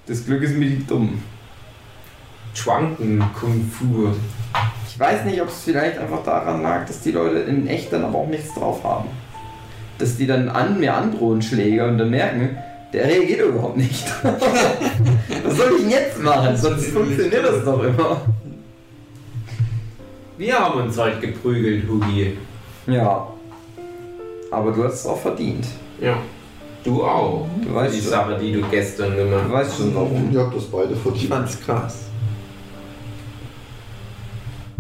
Das Glück ist mir die dumm. Schwanken Kung Fu. Ich weiß nicht, ob es vielleicht einfach daran lag, dass die Leute in echt dann aber auch nichts drauf haben. Dass die dann an mir androhen Schläge und dann merken, der reagiert überhaupt nicht. Was soll ich denn jetzt machen? Sonst funktioniert das doch immer. Wir haben uns heute geprügelt, Hugi. Ja. Aber du hast es auch verdient. Ja. Du auch. Du weißt die schon. Sache, die du gestern gemacht Du weißt schon warum. Ihr habt das beide Ich verdient. fand's krass.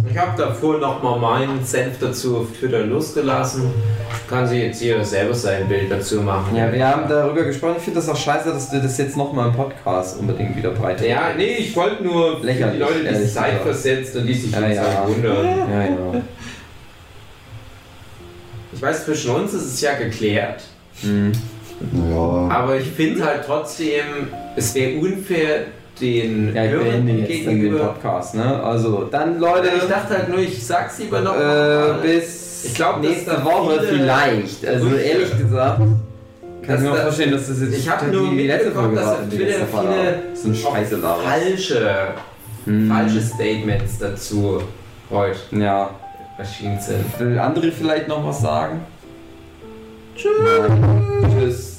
Ich habe davor nochmal meinen Senf dazu auf Twitter losgelassen. Kann sie jetzt hier selber sein Bild dazu machen. Ja, wir haben darüber gesprochen. Ich finde das auch scheiße, dass du das jetzt nochmal im Podcast unbedingt wieder breit Ja, nee, ich wollte nur für Lächerlich, die Leute, die sich Zeit gesagt. versetzt und die sich Ja, jetzt ja. wundern. Ja, ja. Ich weiß, zwischen uns ist es ja geklärt, Hm. Naja. aber ich finde halt trotzdem, es wäre unfair den Ja, ich Hörern dann den gegenüber. Podcast, ne? Also, dann Leute, Ich dachte halt nur, ich sag's lieber noch äh, bis Ich glaub, dass nächste Woche vielleicht. Also Gerüchte- ehrlich gesagt, kann Dass ich mir vorstellen, dass das jetzt Ich hab die nur letzte mitbekommen, Folge dass war. die Twitter letzte viele. So eine Scheiße falsche, Hm. falsche Statements dazu heute Ja. erschienen sind. Will André vielleicht noch was sagen? Tschüss.